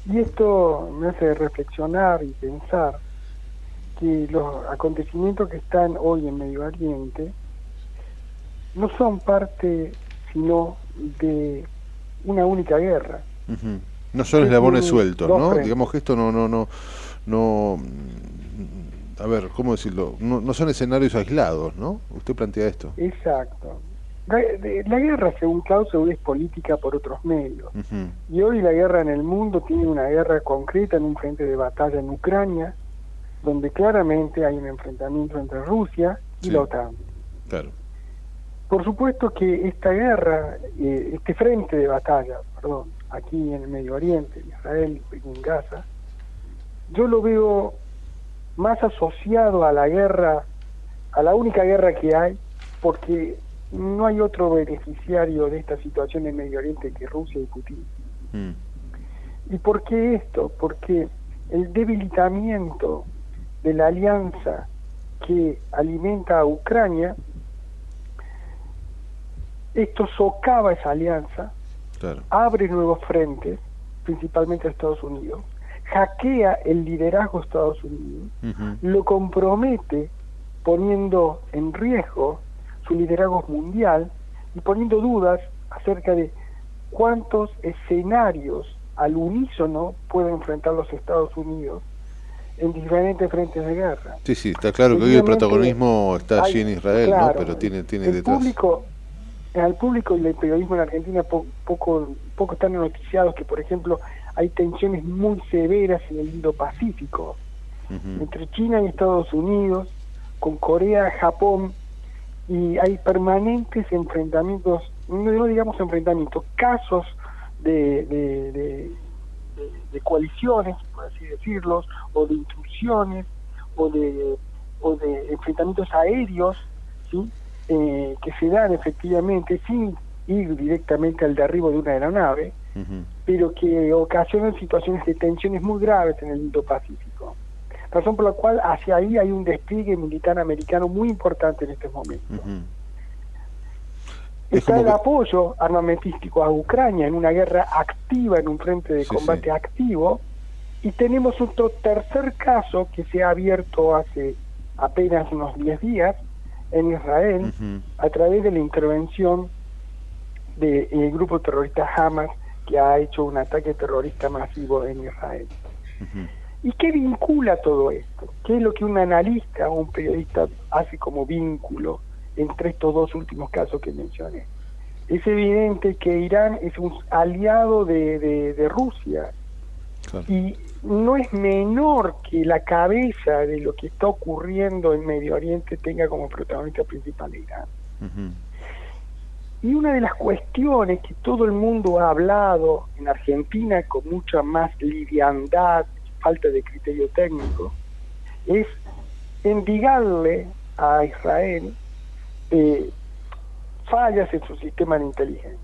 Y esto me hace reflexionar y pensar que los acontecimientos que están hoy en Medio Oriente no son parte sino de una única guerra. No son eslabones sueltos, ¿no? Digamos que esto no, no, no, no, a ver, ¿cómo decirlo? No, no son escenarios aislados, ¿no? Usted plantea esto. Exacto. La, guerra, según Clausewitz, es política por otros medios. Y hoy la guerra en el mundo tiene una guerra concreta en un frente de batalla en Ucrania, donde claramente hay un enfrentamiento entre Rusia y la OTAN. Claro. Por supuesto que esta guerra, eh, este frente de batalla, perdón, aquí en el Medio Oriente, en Israel y en Gaza, yo lo veo más asociado a la guerra, a la única guerra que hay, porque no hay otro beneficiario de esta situación en Medio Oriente que Rusia y Putin. Mm. ¿Y por qué esto? Porque el debilitamiento de la alianza que alimenta a Ucrania, esto socava esa alianza, abre nuevos frentes, principalmente a Estados Unidos, hackea el liderazgo de Estados Unidos, lo compromete poniendo en riesgo su liderazgo mundial y poniendo dudas acerca de cuántos escenarios al unísono pueden enfrentar los Estados Unidos en diferentes frentes de guerra. Sí, sí, está claro que hoy el protagonismo está allí en Israel, ¿no? Pero tiene, tiene el detrás... Público, al público y el periodismo en Argentina poco, poco están noticiados que, por ejemplo, hay tensiones muy severas en el Indo-Pacífico, entre China y Estados Unidos, con Corea, Japón, y hay permanentes enfrentamientos, no, digamos enfrentamientos, casos de de, coaliciones, por así decirlo, o de intrusiones, o de, o de enfrentamientos aéreos, ¿sí? Eh, que se dan efectivamente sin ir directamente al derribo de una aeronave, pero que ocasionan situaciones de tensiones muy graves en el Indo-Pacífico. Razón por la cual hacia ahí hay un despliegue militar americano muy importante en este momento está el apoyo armamentístico a Ucrania en una guerra activa, en un frente de combate activo, y tenemos otro tercer caso que se ha abierto hace apenas unos 10 días en Israel a través de la intervención del grupo terrorista Hamas que ha hecho un ataque terrorista masivo en Israel. ¿Y qué vincula todo esto? ¿Qué es lo que un analista o un periodista hace como vínculo entre estos dos últimos casos que mencioné. Es evidente que Irán es un aliado de, Rusia y no es menor que la cabeza de lo que está ocurriendo en Medio Oriente tenga como protagonista principal Irán. Y una de las cuestiones que todo el mundo ha hablado en Argentina con mucha más liviandad, falta de criterio técnico, es endigarle a Israel eh, fallas en su sistema de inteligencia.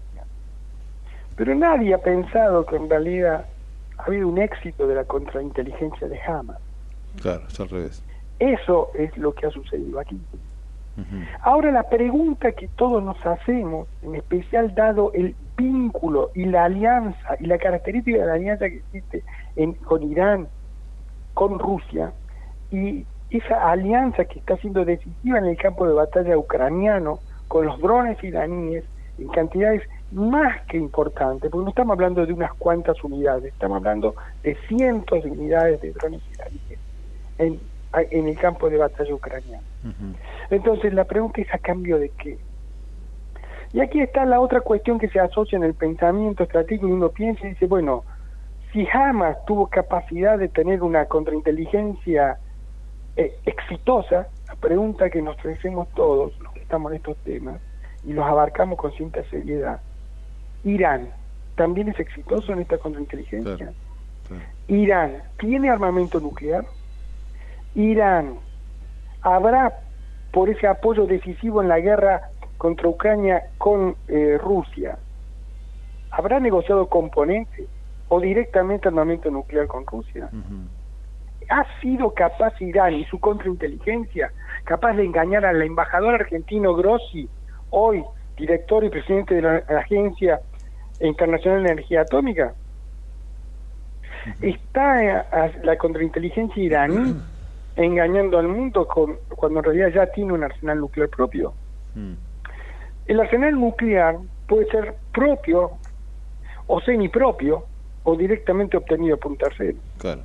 Pero nadie ha pensado que en realidad ha habido un éxito de la contrainteligencia de Hamas. Claro, es al revés. Eso es lo que ha sucedido aquí. Ahora la pregunta que todos nos hacemos, en especial dado el vínculo y la alianza y la característica de la alianza que existe en, con Irán, con Rusia, y esa alianza que está siendo decisiva en el campo de batalla ucraniano, con los drones iraníes, en cantidades más que importantes, porque no estamos hablando de unas cuantas unidades, estamos hablando de cientos de unidades de drones iraníes en, en el campo de batalla ucraniano. Entonces la pregunta es a cambio de qué. Y aquí está la otra cuestión que se asocia en el pensamiento estratégico y uno piensa y dice, bueno, si Hamas tuvo capacidad de tener una contrainteligencia eh, exitosa, la pregunta que nos hacemos todos los que estamos en estos temas y los abarcamos con cierta seriedad, Irán también es exitoso en esta contrainteligencia. Irán tiene armamento nuclear. Irán habrá por ese apoyo decisivo en la guerra contra Ucrania con eh, Rusia, ¿habrá negociado componentes o directamente armamento nuclear con Rusia? ¿Ha sido capaz Irán y su contrainteligencia capaz de engañar al embajador argentino Grossi, hoy director y presidente de la Agencia Internacional de Energía Atómica? ¿Está eh, la contrainteligencia iraní engañando al mundo con, cuando en realidad ya tiene un arsenal nuclear propio. Mm. El arsenal nuclear puede ser propio o semipropio o directamente obtenido por un tercero. Claro.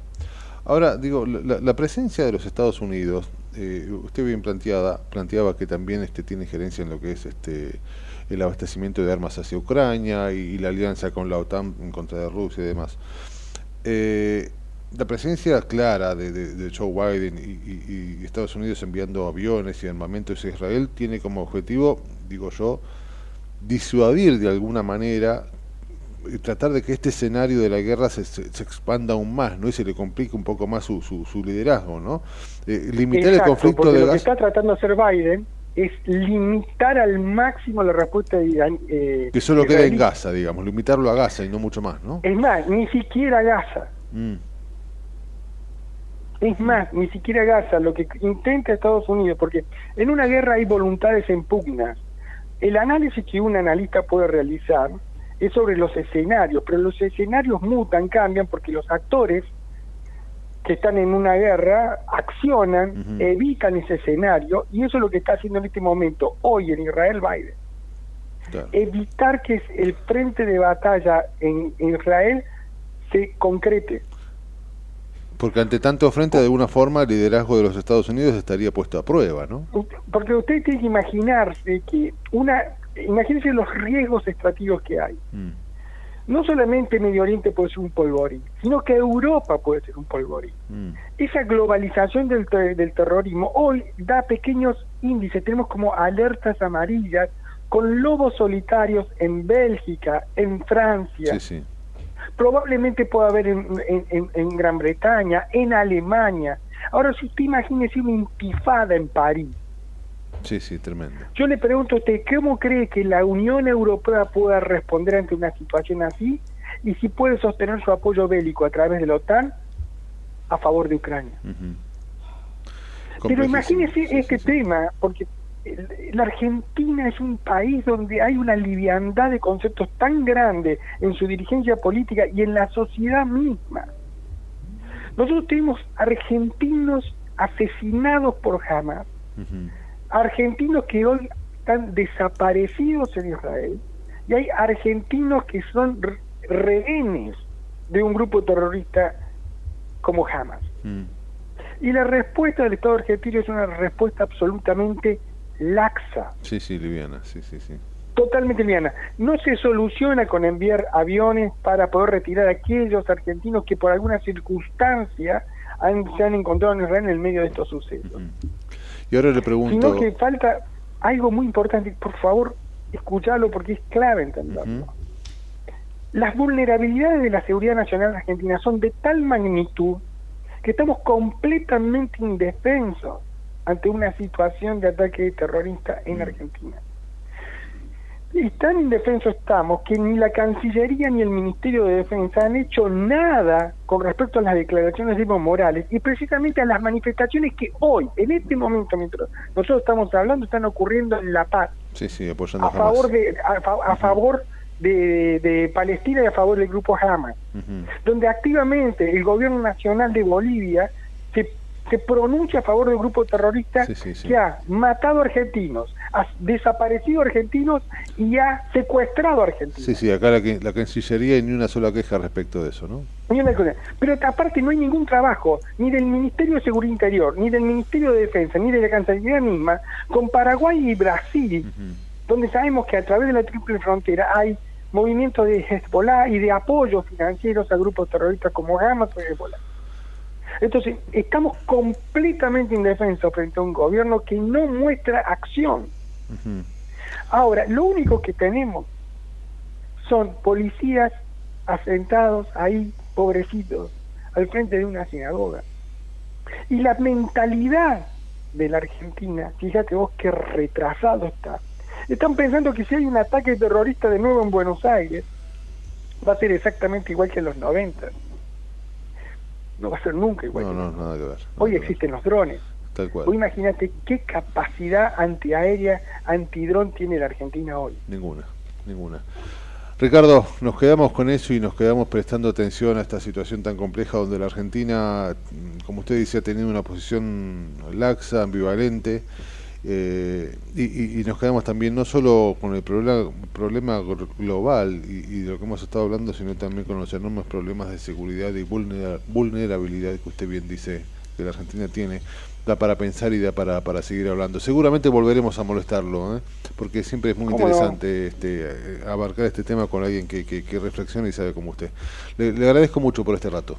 Ahora, digo, la, presencia de los Estados Unidos, eh, usted bien planteada, planteaba que también este, tiene injerencia en lo que es este el abastecimiento de armas hacia Ucrania y, la alianza con la OTAN en contra de Rusia y demás. Eh, la presencia clara de, Joe Biden y, Estados Unidos enviando aviones y armamentos a Israel tiene como objetivo, digo yo, disuadir de alguna manera y tratar de que este escenario de la guerra se, se, expanda aún más, ¿no? Y se le complique un poco más su, su, liderazgo, ¿no? Eh, limitar el conflicto de lo que está tratando de hacer Biden es limitar al máximo la respuesta de Irán. Eh, que solo queda en Gaza, digamos, limitarlo a Gaza y no mucho más, ¿no? Es más, ni siquiera Gaza. Mm. Es más, ni siquiera Gaza, lo que intenta Estados Unidos, porque en una guerra hay voluntades en pugnas. El análisis que un analista puede realizar es sobre los escenarios, pero los escenarios mutan, cambian, porque los actores que están en una guerra accionan, evitan ese escenario, y eso es lo que está haciendo en este momento, hoy en Israel Biden. Evitar que el frente de batalla en Israel se concrete. Porque ante tanto frente, de alguna forma, el liderazgo de los Estados Unidos estaría puesto a prueba, ¿no? Porque usted tiene que imaginarse que una... Imagínense los riesgos estratégicos que hay. Mm. No solamente Medio Oriente puede ser un polvorín, sino que Europa puede ser un polvorín. Mm. Esa globalización del, del terrorismo hoy da pequeños índices. Tenemos como alertas amarillas con lobos solitarios en Bélgica, en Francia. Sí, sí probablemente pueda haber en, en, Gran Bretaña, en Alemania. Ahora, si usted imagínese una intifada en París. Sí, sí, tremendo. Yo le pregunto a usted, ¿cómo cree que la Unión Europea pueda responder ante una situación así? Y si puede sostener su apoyo bélico a través de la OTAN a favor de Ucrania. Pero imagínese este tema, porque la Argentina es un país donde hay una liviandad de conceptos tan grande en su dirigencia política y en la sociedad misma. Nosotros tenemos argentinos asesinados por Hamas, argentinos que hoy están desaparecidos en Israel, y hay argentinos que son rehenes de un grupo terrorista como Hamas. Mm. Y la respuesta del Estado argentino es una respuesta absolutamente laxa. Sí, sí, liviana, sí, sí, sí. Totalmente liviana. No se soluciona con enviar aviones para poder retirar a aquellos argentinos que por alguna circunstancia se han encontrado en Israel en el medio de estos sucesos. Y ahora le pregunto... Sino que falta algo muy importante, por favor, escucharlo porque es clave entenderlo. Las vulnerabilidades de la seguridad nacional argentina son de tal magnitud que estamos completamente indefensos ante una situación de ataque terrorista en Argentina. Y tan indefensos estamos que ni la Cancillería ni el Ministerio de Defensa han hecho nada con respecto a las declaraciones de Evo Morales y precisamente a las manifestaciones que hoy, en este momento, mientras nosotros estamos hablando, están ocurriendo en La Paz. Sí, sí, apoyando a favor de a, fa- a favor de, de Palestina y a favor del grupo Hamas, donde activamente el gobierno nacional de Bolivia se, se pronuncia a favor del grupo terrorista que ha matado argentinos, desaparecido argentinos y ha secuestrado argentinos. Sí, sí, acá la, Cancillería y ni una sola queja respecto de eso, ¿no? Ni una cosa. Pero aparte no hay ningún trabajo, ni del Ministerio de Seguridad Interior, ni del Ministerio de Defensa, ni de la Cancillería misma, con Paraguay y Brasil, donde sabemos que a través de la triple frontera hay movimientos de Hezbollah y de apoyos financieros a grupos terroristas como Hamas o Hezbollah. Entonces, estamos completamente indefensos frente a un gobierno que no muestra acción. Ahora, lo único que tenemos son policías asentados ahí, pobrecitos, al frente de una sinagoga. Y la mentalidad de la Argentina, fíjate vos qué retrasado está. Están pensando que si hay un ataque terrorista de nuevo en Buenos Aires, va a ser exactamente igual que en los 90. No va a ser nunca igual. No, que no, nada que ver. Hoy existen los drones. Tal cual. Imagínate qué capacidad antiaérea, antidrón tiene la Argentina hoy. Ninguna, ninguna. Ricardo, nos quedamos con eso y nos quedamos prestando atención a esta situación tan compleja donde la Argentina, mm, como usted dice, ha tenido una posición laxa, ambivalente, eh, y, nos quedamos también no solo con el problema, problema glo- global y, y de lo que hemos estado hablando, sino también con los enormes problemas de seguridad y vulnera- vulnerabilidad que usted bien dice que la Argentina tiene. Da para pensar y da para, para seguir hablando. Seguramente volveremos a molestarlo, ¿eh? porque siempre es muy interesante este, eh, abarcar este tema con alguien que, que, que reflexiona y sabe como usted. Le, le agradezco mucho por este rato.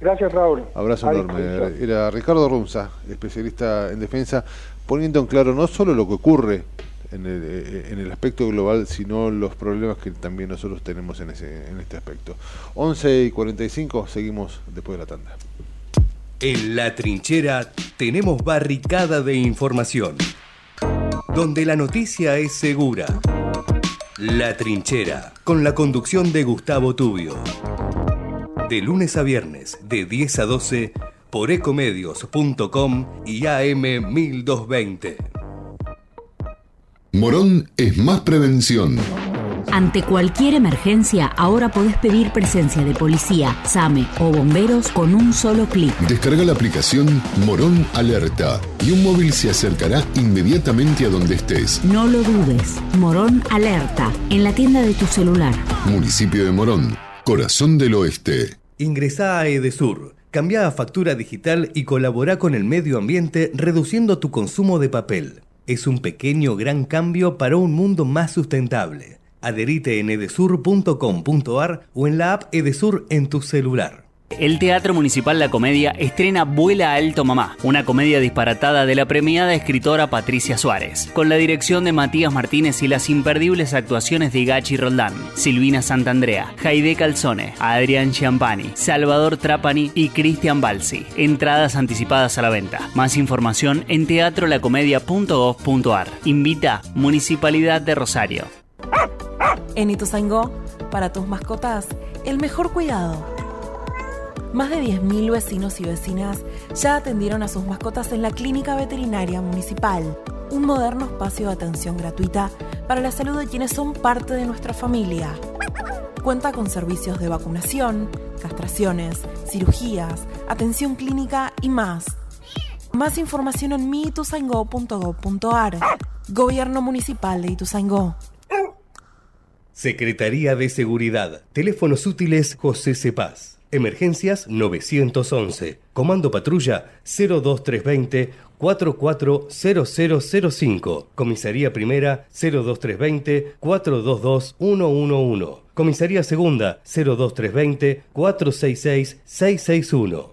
Gracias, Raúl. Abrazo enorme. Era Ricardo Runza, especialista en defensa, poniendo en claro no solo lo que ocurre en el, eh, en el aspecto global, sino los problemas que también nosotros tenemos en, ese, en este aspecto. 11 y 45, seguimos después de la tanda. En la trinchera tenemos barricada de información, donde la noticia es segura. La trinchera, con la conducción de Gustavo Tubio. De lunes a viernes, de 10 a 12, por ecomedios.com y AM 1220. Morón es más prevención. Ante cualquier emergencia, ahora podés pedir presencia de policía, SAME o bomberos con un solo clic. Descarga la aplicación Morón Alerta y un móvil se acercará inmediatamente a donde estés. No lo dudes. Morón Alerta, en la tienda de tu celular. Municipio de Morón, corazón del oeste. Ingresá a Edesur, cambia a factura digital y colabora con el medio ambiente reduciendo tu consumo de papel. Es un pequeño gran cambio para un mundo más sustentable. Adherite en edesur.com.ar o en la app Edesur en tu celular. El Teatro Municipal La Comedia estrena Vuela Alto Mamá, una comedia disparatada de la premiada escritora Patricia Suárez, con la dirección de Matías Martínez y las imperdibles actuaciones de Gachi Roldán, Silvina Santandrea, Jaide Calzone, Adrián Chiampani, Salvador Trapani y Cristian Balsi. Entradas anticipadas a la venta. Más información en teatrolacomedia.gov.ar. Invita Municipalidad de Rosario. En Ituzaingó, para tus mascotas, el mejor cuidado. Más de 10.000 vecinos y vecinas ya atendieron a sus mascotas en la Clínica Veterinaria Municipal, un moderno espacio de atención gratuita para la salud de quienes son parte de nuestra familia. Cuenta con servicios de vacunación, castraciones, cirugías, atención clínica y más. Más información en miituzaingó.gov.ar. Gobierno Municipal de Ituzaingó. Secretaría de Seguridad. Teléfonos útiles José Cepaz. Emergencias 911. Comando Patrulla 02320 440005. Comisaría Primera 02320 422 111. Comisaría Segunda 02320 466 661.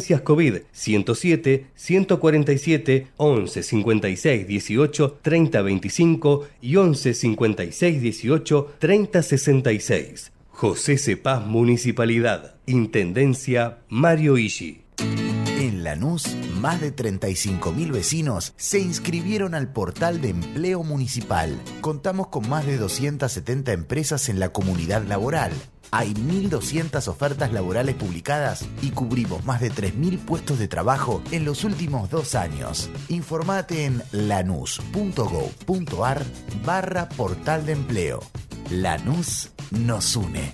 Emergencias COVID 107 147 11 56 18 30 25 y 11 56 18 30 66. José Cepaz Municipalidad. Intendencia Mario Ishi. En Lanús, más de 35.000 vecinos se inscribieron al portal de empleo municipal. Contamos con más de 270 empresas en la comunidad laboral. Hay 1.200 ofertas laborales publicadas y cubrimos más de 3.000 puestos de trabajo en los últimos dos años. Informate en lanús.gov.ar barra portal de empleo. Lanús nos une.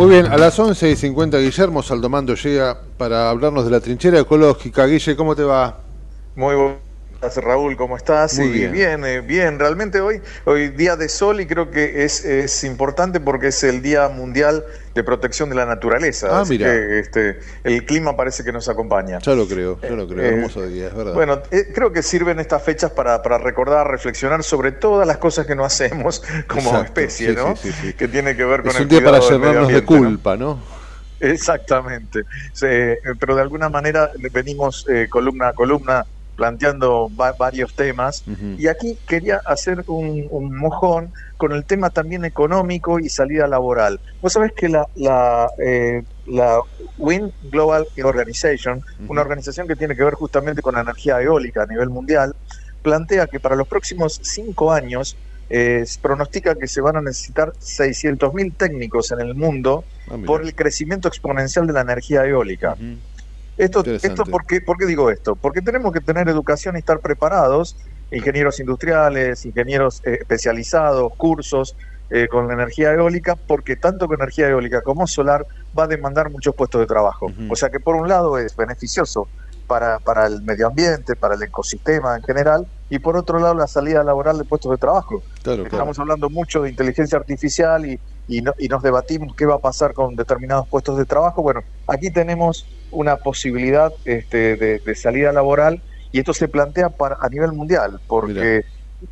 Muy bien, a las 11 y 50 Guillermo Saldomando llega para hablarnos de la trinchera ecológica. Guille, ¿cómo te va? Muy buenas, Raúl, ¿cómo estás? Muy bien. bien, eh, bien. Realmente hoy, hoy día de sol y creo que es, es importante porque es el Día Mundial de Protección de la Naturaleza. Ah, Así mira. que, este, el clima parece que nos acompaña. Ya lo creo, ya lo creo. Eh, Hermoso día, es verdad. Bueno, eh, creo que sirven estas fechas para, para recordar, reflexionar sobre todas las cosas que no hacemos (laughs) como Exacto, especie, sí, ¿no? sí, sí, sí. Que tiene que ver con es el un día para llenarnos de culpa, ¿no? Exactamente. Pero de alguna manera venimos eh, columna a columna planteando va- varios temas. Y aquí quería hacer un, un mojón con el tema también económico y salida laboral. Vos sabés que la, la, eh, la Wind Global Organization, una organización que tiene que ver justamente con la energía eólica a nivel mundial, plantea que para los próximos cinco años eh, pronostica que se van a necesitar 600.000 técnicos en el mundo Ah, por el crecimiento exponencial de la energía eólica. Esto ¿por, qué, ¿Por qué digo esto? Porque tenemos que tener educación y estar preparados, ingenieros industriales, ingenieros eh, especializados, cursos eh, con la energía eólica, porque tanto con energía eólica como solar va a demandar muchos puestos de trabajo. O sea que por un lado es beneficioso para, para el medio ambiente, para el ecosistema en general, y por otro lado la salida laboral de puestos de trabajo. Claro, Estamos hablando mucho de inteligencia artificial y, y, no- y nos debatimos qué va a pasar con determinados puestos de trabajo. Bueno, aquí tenemos una posibilidad este, de, salida laboral y esto se plantea para, a nivel mundial, porque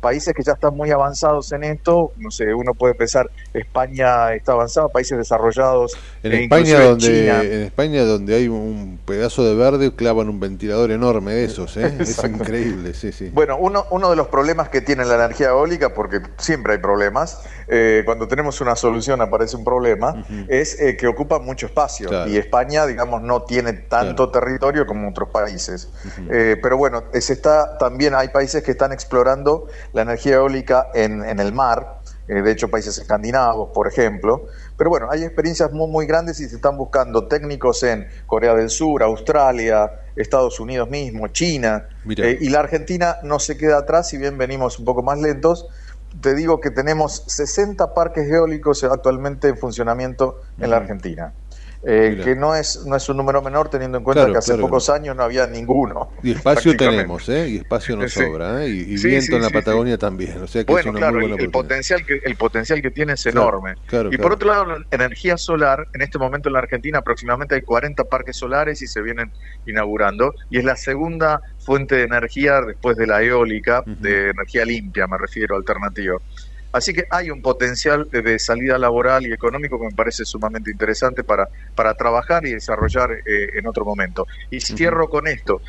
países que ya están muy avanzados en esto, no sé, uno puede pensar, España está avanzado, países desarrollados, En e España, donde, China. en España, donde hay un pedazo de verde, clavan un ventilador enorme de esos, ¿eh? (laughs) Es increíble, sí, sí. Bueno, uno, uno de los problemas que tiene la energía eólica, porque siempre hay problemas, eh, cuando tenemos una solución aparece un problema, es eh, que ocupa mucho espacio. Claro. Y España, digamos, no tiene tanto territorio como otros países. Eh, pero bueno, se está, también hay países que están explorando la energía eólica en, en el mar, eh, de hecho países escandinavos, por ejemplo. Pero bueno, hay experiencias muy, muy grandes y se están buscando técnicos en Corea del Sur, Australia, Estados Unidos mismo, China. Eh, y la Argentina no se queda atrás, si bien venimos un poco más lentos. Te digo que tenemos 60 parques eólicos actualmente en funcionamiento en la Argentina. Eh, que no es no es un número menor teniendo en cuenta que hace pocos años no había ninguno. Y espacio tenemos, ¿eh? Y espacio nos sobra, ¿eh? Y, viento en la Patagonia también, o sea que bueno, claro, el, potencial que el potencial que tiene es enorme. y por otro lado, la energía solar, en este momento en la Argentina aproximadamente hay 40 parques solares y se vienen inaugurando y es la segunda fuente de energía después de la eólica, de energía limpia, me refiero, alternativa. Así que hay un potencial de salida laboral y económico que me parece sumamente interesante para, para trabajar y desarrollar eh, en otro momento. Y cierro con esto.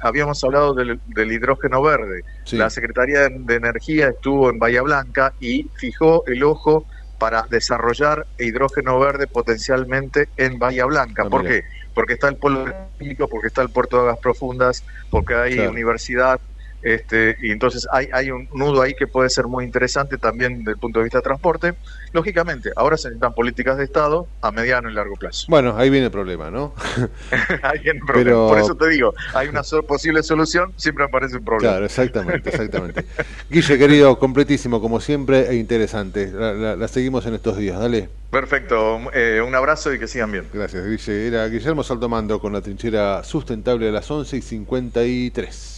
habíamos hablado del, hidrógeno verde. La Secretaría de Energía estuvo en Bahía Blanca y fijó el ojo para desarrollar hidrógeno verde potencialmente en Bahía Blanca. Ah, ¿Por qué? Porque está el polo público, porque está el puerto de aguas profundas, porque hay universidad, este, y entonces hay, hay un nudo ahí que puede ser muy interesante también desde el punto de vista de transporte. Lógicamente, ahora se necesitan políticas de Estado a mediano y largo plazo. Bueno, ahí viene el problema, ¿no? (laughs) ahí viene el problema. Por eso te digo, hay una posible solución, siempre aparece un problema. Claro, exactamente, exactamente. Guille, querido, completísimo como siempre e interesante. La, seguimos en estos días, dale. Perfecto, eh, un abrazo y que sigan bien. Gracias, Guille. Era Guillermo Saltomando con la trinchera sustentable de las 11 y 53.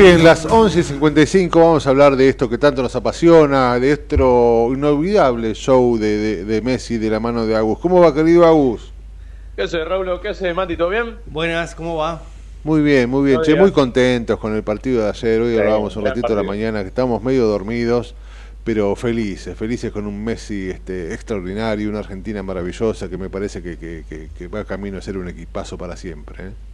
Muy bien, las 11.55 vamos a hablar de esto que tanto nos apasiona, de esto inolvidable show de, Messi de la mano de Agus. ¿Cómo va, querido Agus? ¿Qué hace, Raúl? ¿Qué hace, Mati? ¿Todo bien? Buenas, ¿cómo va? Muy bien, muy bien. Che, muy contentos con el partido de ayer. Hoy hablábamos un ratito de la mañana que estamos medio dormidos, pero felices, felices con un Messi este, extraordinario, una Argentina maravillosa que me parece que, que va camino a ser un equipazo para siempre. ¿eh?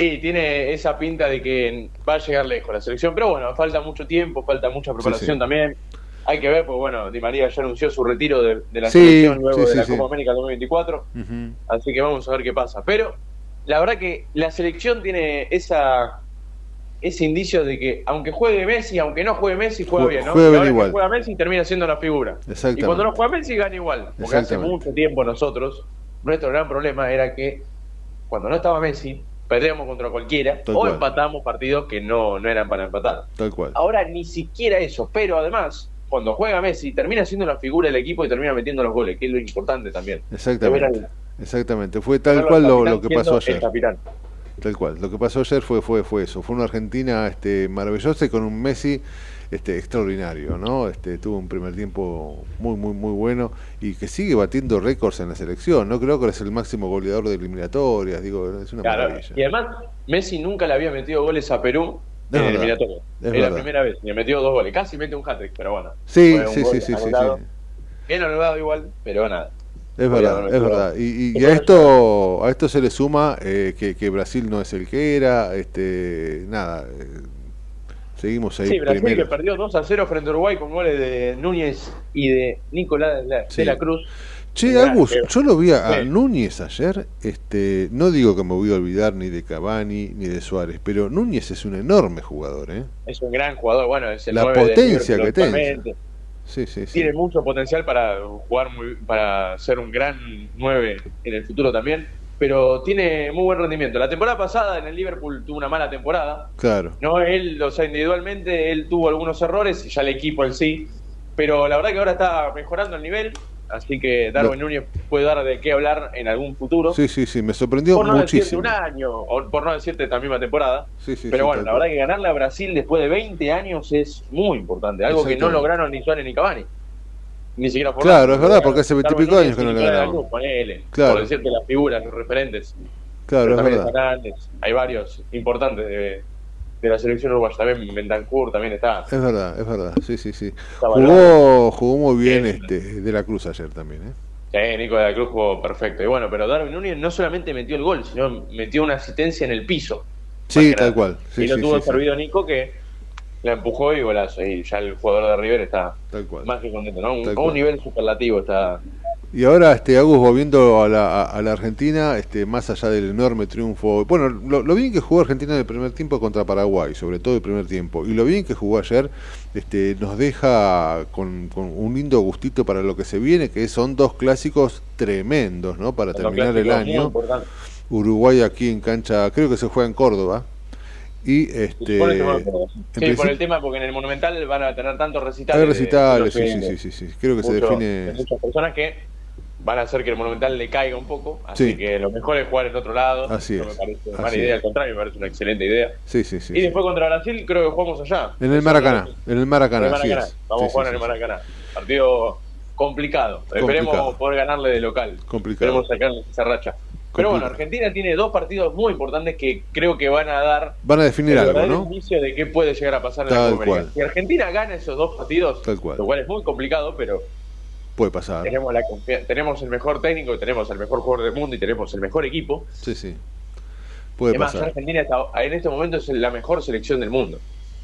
Y tiene esa pinta de que va a llegar lejos la selección, pero bueno, falta mucho tiempo, falta mucha preparación también. Hay que ver, pues bueno, Di María ya anunció su retiro de, la selección luego de la Copa América 2024, así que vamos a ver qué pasa. Pero la verdad que la selección tiene esa ese indicio de que aunque juegue Messi, aunque no juegue Messi, juega bien, ¿no? Juega igual. Que juega Messi termina siendo la figura. Y cuando no juega Messi gana igual, porque hace mucho tiempo nosotros nuestro gran problema era que cuando no estaba Messi perdíamos contra cualquiera o empatamos partidos que no, no eran para empatar. Tal cual. Ahora ni siquiera eso, pero además, cuando juega Messi, termina siendo la figura del equipo y termina metiendo los goles, que es lo importante también. Exactamente. Exactamente, fue tal cual lo, que pasó ayer. Tal cual, lo que pasó ayer fue, fue, fue eso, fue una Argentina este, maravillosa y con un Messi este, extraordinario, ¿no? Este, tuvo un primer tiempo muy, muy, muy bueno y que sigue batiendo récords en la selección, ¿no? Creo que es el máximo goleador de eliminatorias, digo, es una maravilla. Y además, Messi nunca le había metido goles a Perú en eliminatorias. Es, la primera vez, le metió dos goles, casi mete un hat-trick, pero bueno. Sí, sí, sí, sí, sí, Bien anulado igual, pero nada. Es verdad, es verdad. Y, a esto a esto se le suma eh, que, que, Brasil no es el que era, este nada, eh, seguimos ahí. Sí, Brasil que perdió 2 a 0 frente a Uruguay con goles de Núñez y de Nicolás de la, Cruz. Che, Agus, yo lo vi a, Núñez ayer, este, no digo que me voy a olvidar ni de Cavani ni de Suárez, pero Núñez es un enorme jugador, ¿eh? Es un gran jugador, bueno, es el La potencia que tiene tiene mucho potencial para jugar, muy, para ser un gran 9 en el futuro también, pero tiene muy buen rendimiento. La temporada pasada en el Liverpool tuvo una mala temporada. Claro. No, él, o sea, individualmente él tuvo algunos errores, y ya el equipo en sí, pero la verdad que ahora está mejorando el nivel Así que Darwin Núñez puede dar de qué hablar en algún futuro. Sí, sí, sí, me sorprendió por no muchísimo. un año, o por no decirte esta misma temporada. Sí, sí, Pero bueno, la verdad que ganarle a Brasil después de 20 años es muy importante. Algo que no lograron ni Suárez ni Cavani. Ni siquiera por Claro, es verdad, porque hace 20 y pico años que no le ganaron. Claro. Por decirte las figuras, los referentes. Claro, es verdad. Hay varios importantes de, de la selección uruguaya. También Bentancur también está. Es verdad, es verdad. Sí, sí, sí. Jugó, jugó muy bien este de la Cruz ayer también, ¿eh? Sí, Nico de la Cruz jugó perfecto. Y bueno, pero Darwin Núñez no solamente metió el gol, sino metió una asistencia en el piso. Sí, tal cual. y lo tuvo servido Nico que la empujó y golazo. Y ya el jugador de River está más que contento, ¿no? Un, un nivel superlativo está y ahora, este, Agus, volviendo a la, a, la Argentina, este, más allá del enorme triunfo, bueno, lo, bien que jugó Argentina en el primer tiempo contra Paraguay, sobre todo el primer tiempo, y lo bien que jugó ayer, este, nos deja con, un lindo gustito para lo que se viene, que son dos clásicos tremendos, ¿no? Para terminar el año. Uruguay aquí en cancha, creo que se juega en Córdoba. Y este. Sí, por el tema, porque en el Monumental van a tener tantos recitales. Hay recitales, sí, sí, sí, sí, Creo que se define. Muchas personas que van a hacer que el Monumental le caiga un poco, así que lo mejor es jugar en otro lado. Así no me parece mala idea, al contrario, me parece una excelente idea. Sí, sí, sí. Y después contra Brasil creo que jugamos allá. En el Maracaná, en el Maracaná. En el Maracaná. Vamos a jugar en el Maracaná. Partido complicado. Esperemos poder ganarle de local. Complicado. Esperemos sacarle esa racha. Pero bueno, Argentina tiene dos partidos muy importantes que creo que van a dar. Van a definir algo, ¿no? inicio de qué puede llegar a pasar en la Copa Si Argentina gana esos dos partidos, lo cual es muy complicado, pero Puede pasar. Tenemos, la tenemos el mejor técnico, tenemos el mejor jugador del mundo y tenemos el mejor equipo. Sí, sí. Puede Además, pasar. Argentina en este momento es la mejor selección del mundo.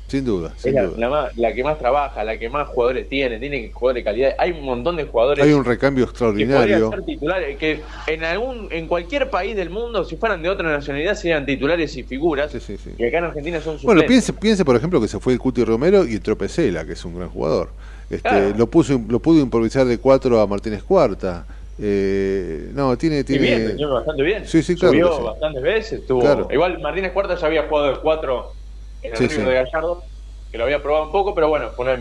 Sin duda, sin la, duda. La, que más trabaja, la que más jugadores tiene, tiene jugadores de calidad. Hay un montón de jugadores. Hay un recambio extraordinario. Que ser titulares, que en algún, en cualquier país del mundo, si fueran de otra nacionalidad, serían titulares y figuras. Sí, sí, sí. Y acá en Argentina son Bueno, piense, piense, por ejemplo, que se fue el Cuti Romero y Tropecela, que es un gran jugador. Este, lo, puso, lo pudo improvisar de 4 a Martínez Cuarta. Eh, no, tiene. tiene... bien, bastante bien. Sí, sí, claro. Subió bastantes veces. Igual Martínez Cuarta ya había jugado de 4 en el sí, de Gallardo, que lo había probado un poco, pero bueno, fue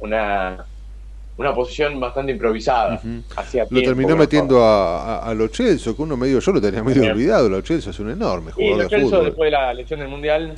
una, una, posición bastante improvisada. lo terminó metiendo a, a, a, Lo Celso, que uno medio, yo lo tenía medio olvidado. Lo Celso es un enorme jugador. Y Lo Celso, después de la elección del Mundial,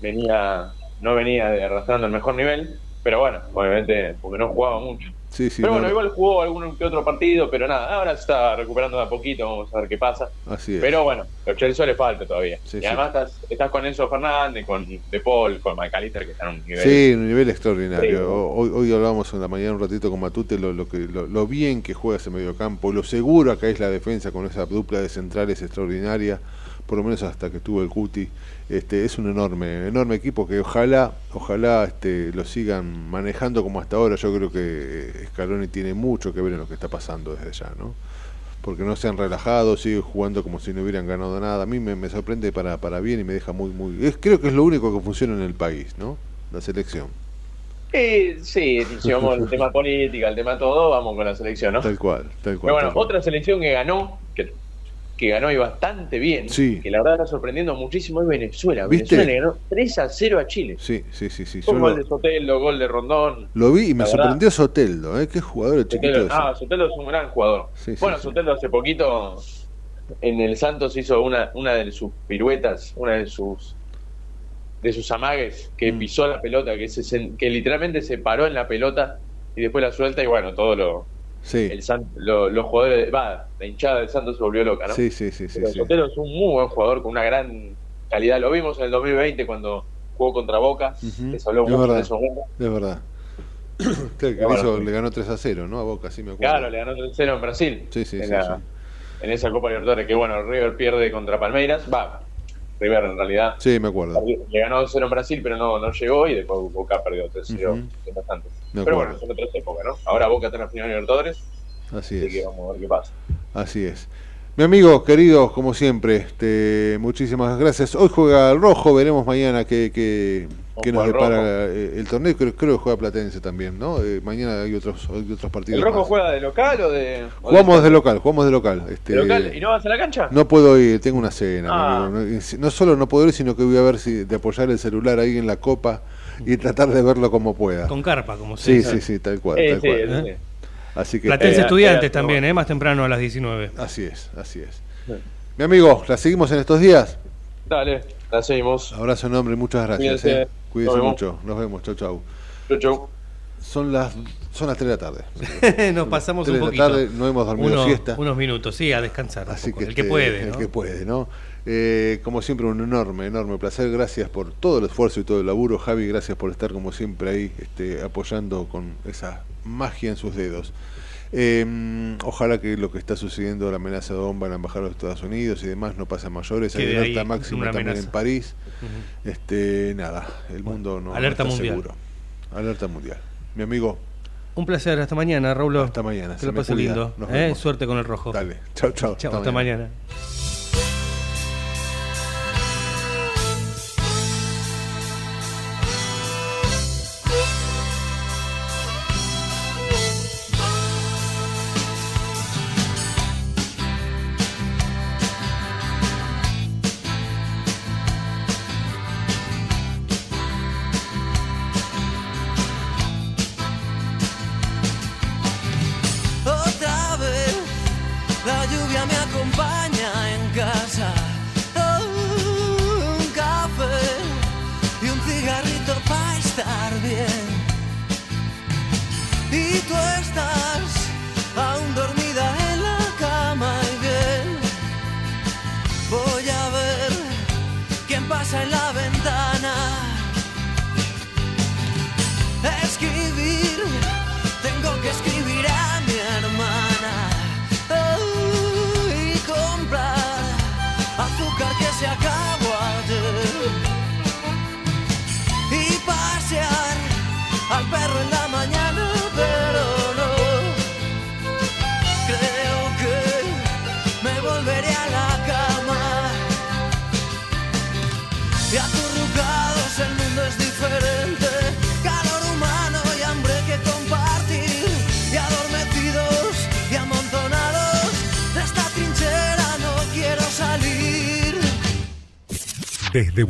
venía no venía arrastrando el mejor nivel pero bueno, obviamente porque no jugaba mucho. Pero bueno, igual jugó algún que otro partido, pero nada, ahora se está recuperando de a poquito, vamos a ver qué pasa. Así es. Pero bueno, a Chelsea le falta todavía. y además estás, estás, con Enzo Fernández, con De Paul, con McAllister, que están en un nivel. Sí, un nivel extraordinario. Hoy, hoy hablábamos en la mañana un ratito con Matute lo, lo que, lo, bien que juega ese mediocampo, lo seguro que es la defensa con esa dupla de centrales extraordinaria, por lo menos hasta que tuvo el Cuti. Este, es un enorme, enorme equipo que ojalá, ojalá este, lo sigan manejando como hasta ahora. Yo creo que Scaloni tiene mucho que ver en lo que está pasando desde ya, ¿no? Porque no se han relajado, siguen jugando como si no hubieran ganado nada. A mí me, sorprende para, para bien y me deja muy, muy. Es, creo que es lo único que funciona en el país, ¿no? La selección. Sí, sí, si vamos al tema política, al tema todo, vamos con la selección, ¿no? Tal cual, tal cual. Pero bueno, otra selección que ganó, que que ganó y bastante bien, que la verdad está sorprendiendo muchísimo, es Venezuela. Venezuela le ganó 3 a 0 a Chile. Sí, sí, sí. sí. gol de Soteldo, gol de Rondón. Lo vi y me sorprendió Soteldo, ¿eh? Qué jugador chiquito. Ah, Soteldo es un gran jugador. bueno, Soteldo hace poquito en el Santos hizo una, una de sus piruetas, una de sus de sus amagues, que Mm. pisó la pelota, que, se, que literalmente se paró en la pelota y después la suelta y bueno, todo lo... Sí. El San- lo- los jugadores, va, la hinchada del Santos se volvió loca, ¿no? Sí, sí, sí, sí. Pero sí. Sotelo es un muy buen jugador con una gran calidad. Lo vimos en el 2020 cuando jugó contra Boca. Ujú. Les habló Es mucho verdad. de momento. Es verdad. (clears throat) Claro, que bueno, hizo- le ganó 3 a 0, ¿no? A Boca, sí me acuerdo. Claro, le ganó 3-0 en Brasil. Sí, sí, en, sí, la- sí. en esa Copa Libertadores. Que bueno, River pierde contra Palmeiras. Va, River en realidad. Sí, me acuerdo. Le ganó 2-0 en Brasil, pero no, no llegó. Y después Boca perdió 3-0 Ujú. en bastante. Me Pero bueno, son otras épocas, ¿no? Ahora Boca está en la final de Libertadores. Así Así es. que vamos a ver qué pasa. Así es. Mi amigo, querido, como siempre, este, muchísimas gracias. Hoy juega el Rojo, veremos mañana qué, qué, qué nos depara eh, el torneo. Creo, creo que juega Platense también, ¿no? Eh, mañana hay otros, hay otros partidos. ¿El Rojo más. juega de local o de.? o Jugamos de local, jugamos de local. Este, de local? ¿Y no vas a la cancha? No puedo ir, tengo una cena. Ah. mi amigo. No, no solo no puedo ir, sino que voy a ver si de apoyar el celular ahí en la copa y tratar de verlo como pueda. Con carpa, como se Sí, dice. sí, sí, tal cual. Eh, tal sí, cual. sí. Así que Platense Eh, Estudiantes eh, también, ¿eh? más temprano a las 19. Así es, así es. Mi amigo, ¿la seguimos en estos días? Dale, la seguimos. Abrazo enorme, muchas gracias. Cuídense. eh. Cuídense Nos vemos. mucho. Nos vemos. Chau, chau. Chau, chau. Son las, son las 3 de la tarde. (laughs) Nos pasamos un de la poquito. tarde, no hemos dormido Unos- siesta. Unos minutos, sí, a descansar. un Así poco. que el que este, puede, El ¿no? que puede, ¿no? Eh, como siempre, un enorme, enorme placer. Gracias por todo el esfuerzo y todo el laburo. Javi, gracias por estar como siempre ahí este, apoyando con esa magia en sus dedos. Eh, ojalá que lo que está sucediendo, la amenaza de bomba en la Embajada de los Estados Unidos y demás, no pase a mayores. Hay alerta máxima también amenaza. en París. Ujú. este Nada, el mundo no, no alerta está mundial. seguro. Alerta mundial. Mi amigo, Un placer, hasta mañana, Raúl. Hasta mañana. Que lo pase lindo. ¿eh? Suerte con el rojo. Dale. Chao, chao. Chao, hasta mañana. Otra